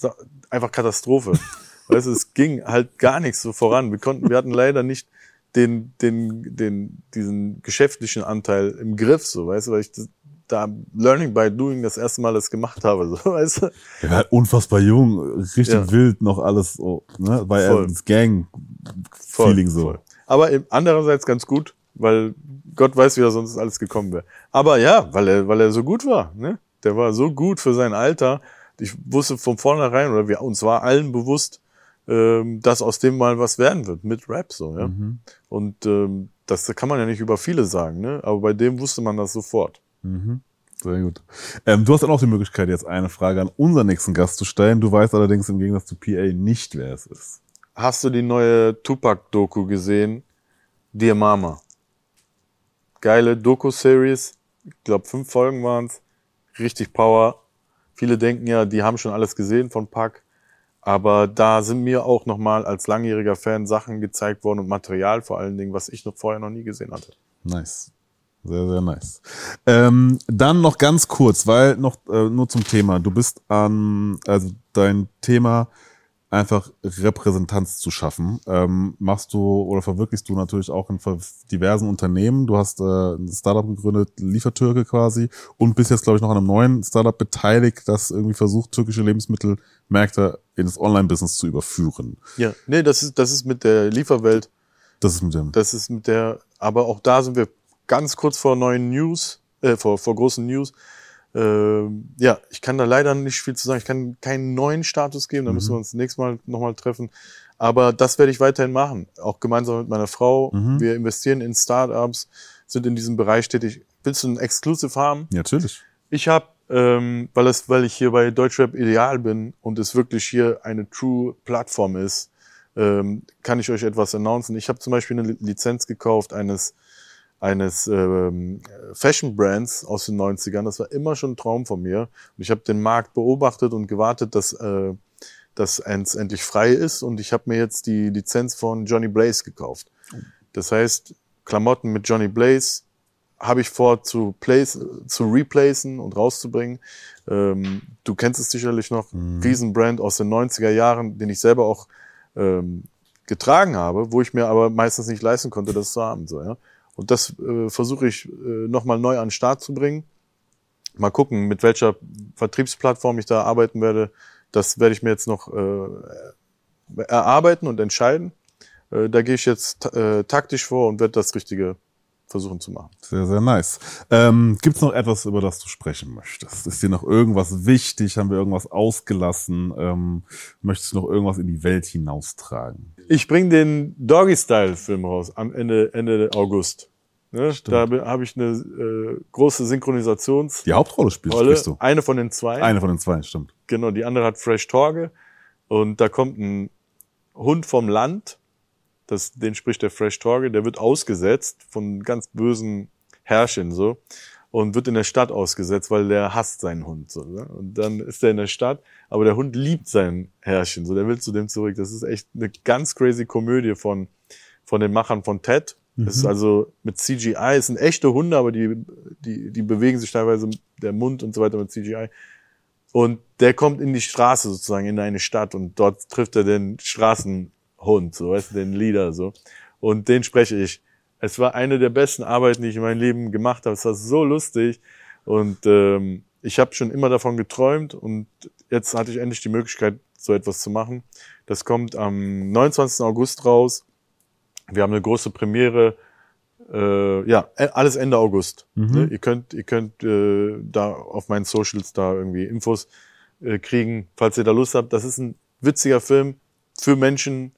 einfach Katastrophe. weißt du, es ging halt gar nichts so voran. Wir konnten, wir hatten leider nicht den, den, den, diesen geschäftlichen Anteil im Griff, so, weißt du, weil ich das, da Learning by Doing das erste Mal das gemacht habe, so, weißt du.
Er war unfassbar jung, richtig ja. wild noch alles, so, ne, weil voll. er das Gang-Feeling so. Voll.
Aber andererseits ganz gut, weil Gott weiß, wie er sonst alles gekommen wäre. Aber ja, weil er, weil er so gut war, ne. Der war so gut für sein Alter. Ich wusste von vornherein, oder wir, uns war allen bewusst, ähm, dass aus dem mal was werden wird mit Rap so, ja. Mhm. Und ähm, das kann man ja nicht über viele sagen, ne? Aber bei dem wusste man das sofort.
Mhm. Sehr gut. Ähm, du hast dann auch die Möglichkeit, jetzt eine Frage an unseren nächsten Gast zu stellen. Du weißt allerdings im Gegensatz zu PA nicht, wer es ist.
Hast du die neue Tupac-Doku gesehen? Dear Mama. Geile Doku-Series. Ich glaube, fünf Folgen waren's. Richtig Power. Viele denken ja, die haben schon alles gesehen von Pac Aber da sind mir auch nochmal als langjähriger Fan Sachen gezeigt worden und Material vor allen Dingen, was ich noch vorher noch nie gesehen hatte.
Nice. Sehr, sehr nice. Ähm, dann noch ganz kurz, weil noch äh, nur zum Thema. Du bist an, also dein Thema einfach Repräsentanz zu schaffen, ähm, machst du oder verwirklichst du natürlich auch in ver- diversen Unternehmen. Du hast äh, ein Startup gegründet, Liefertürke quasi, und bist jetzt, glaube ich, noch an einem neuen Startup beteiligt, das irgendwie versucht, türkische Lebensmittelmärkte in das Online-Business zu überführen.
Ja, nee, das ist, das ist mit der Lieferwelt,
Das ist mit dem.
das ist mit der, aber auch da sind wir ganz kurz vor neuen News, äh, vor, vor großen News. Ähm, ja, ich kann da leider nicht viel zu sagen. Ich kann keinen neuen Status geben, da müssen wir uns nächstes Mal nochmal treffen. Aber das werde ich weiterhin machen, auch gemeinsam mit meiner Frau. Wir investieren in Startups, sind in diesem Bereich tätig. Willst du ein Exclusive haben?
Ja, natürlich.
Ich habe, ähm, weil, es, weil ich hier bei Deutschrap ideal bin und es wirklich hier eine true Plattform ist, ähm, kann ich euch etwas announcen. Ich habe zum Beispiel eine Li- Lizenz gekauft eines eines ähm, Fashion Brands aus den 90ern. Das war immer schon ein Traum von mir. Und ich habe den Markt beobachtet und gewartet, dass äh, das endlich frei ist. Und ich habe mir jetzt die Lizenz von Johnny Blaze gekauft. Das heißt, Klamotten mit Johnny Blaze habe ich vor zu, place, zu replacen und rauszubringen. Ähm, du kennst es sicherlich noch, Riesenbrand aus den 90er Jahren, den ich selber auch ähm, getragen habe, wo ich mir aber meistens nicht leisten konnte, das zu haben. So, ja? Und das äh, versuche ich äh, nochmal neu an den Start zu bringen. Mal gucken, mit welcher Vertriebsplattform ich da arbeiten werde. Das werde ich mir jetzt noch äh, erarbeiten und entscheiden. Äh, da gehe ich jetzt äh, taktisch vor und werde das Richtige versuchen zu machen.
Sehr, sehr nice. Ähm, Gibt es noch etwas, über das du sprechen möchtest? Ist dir noch irgendwas wichtig? Haben wir irgendwas ausgelassen? Ähm, möchtest du noch irgendwas in die Welt hinaustragen?
Ich bringe den Doggy-Style-Film raus am Ende, Ende August. Ne? Da habe ich eine äh, große Synchronisationsrolle.
Die Hauptrolle spielst, sprichst du.
Eine von den zwei.
Eine von den zwei, stimmt.
Genau, die andere hat Fresh Torge. Und da kommt ein Hund vom Land, das, den spricht der Fresh Torge, der wird ausgesetzt von ganz bösen Herrchen so und wird in der Stadt ausgesetzt, weil der hasst seinen Hund so. Ne? Und dann ist er in der Stadt, aber der Hund liebt sein Herrchen, so der will zu dem zurück. Das ist echt eine ganz crazy Komödie von von den Machern von Ted. Das ist also mit CGI, es sind echte Hunde, aber die, die, die bewegen sich teilweise der Mund und so weiter mit CGI. Und der kommt in die Straße sozusagen, in eine Stadt und dort trifft er den Straßenhund, so weißt du, den Leader so. Und den spreche ich. Es war eine der besten Arbeiten, die ich in meinem Leben gemacht habe. Es war so lustig und ähm, ich habe schon immer davon geträumt und jetzt hatte ich endlich die Möglichkeit, so etwas zu machen. Das kommt am 29. August raus. Wir haben eine große Premiere. Äh, ja, äh, alles Ende August. Ne? Ihr könnt, ihr könnt äh, da auf meinen Socials da irgendwie Infos äh, kriegen, falls ihr da Lust habt. Das ist ein witziger Film für Menschen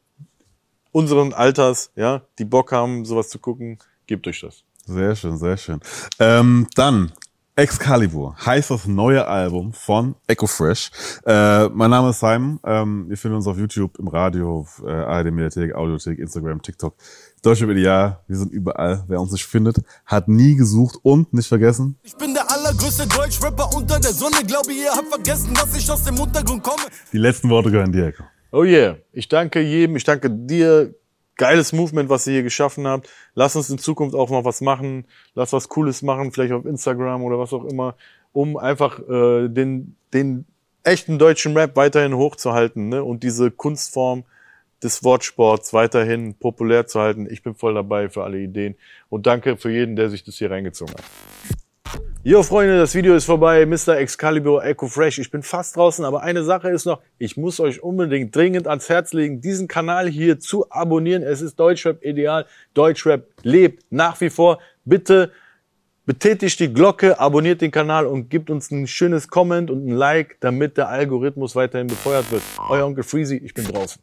unseren Alters, ja, die Bock haben, sowas zu gucken. Gebt euch das.
Sehr schön, sehr schön. Ähm, dann Excalibur heißt das neue Album von Echo Fresh. Äh, mein Name ist Simon. Ähm, ihr findet uns auf YouTube, im Radio, äh, ARD Mediathek, Audiothek, Instagram, TikTok. Deutsche Ideal, wir sind überall. Wer uns nicht findet, hat nie gesucht und nicht vergessen.
Ich bin der allergrößte Deutschrapper unter der Sonne. Glaube, ihr habt vergessen, dass ich aus dem Untergrund komme.
Die letzten Worte gehören dir, Echo.
Oh yeah. Ich danke jedem, ich danke dir. Geiles Movement, was ihr hier geschaffen habt. Lass uns in Zukunft auch mal was machen. Lass was Cooles machen, vielleicht auf Instagram oder was auch immer, um einfach äh, den, den echten deutschen Rap weiterhin hochzuhalten ne? und diese Kunstform des Wortsports weiterhin populär zu halten. Ich bin voll dabei für alle Ideen und danke für jeden, der sich das hier reingezogen hat. Jo, Freunde, das Video ist vorbei. Mr. Excalibur Echo Fresh. Ich bin fast draußen, aber eine Sache ist noch. Ich muss euch unbedingt dringend ans Herz legen, diesen Kanal hier zu abonnieren. Es ist Deutschrap ideal. Deutschrap lebt nach wie vor. Bitte betätigt die Glocke, abonniert den Kanal und gebt uns ein schönes Comment und ein Like, damit der Algorithmus weiterhin befeuert wird. Euer Onkel Freezy, ich bin draußen.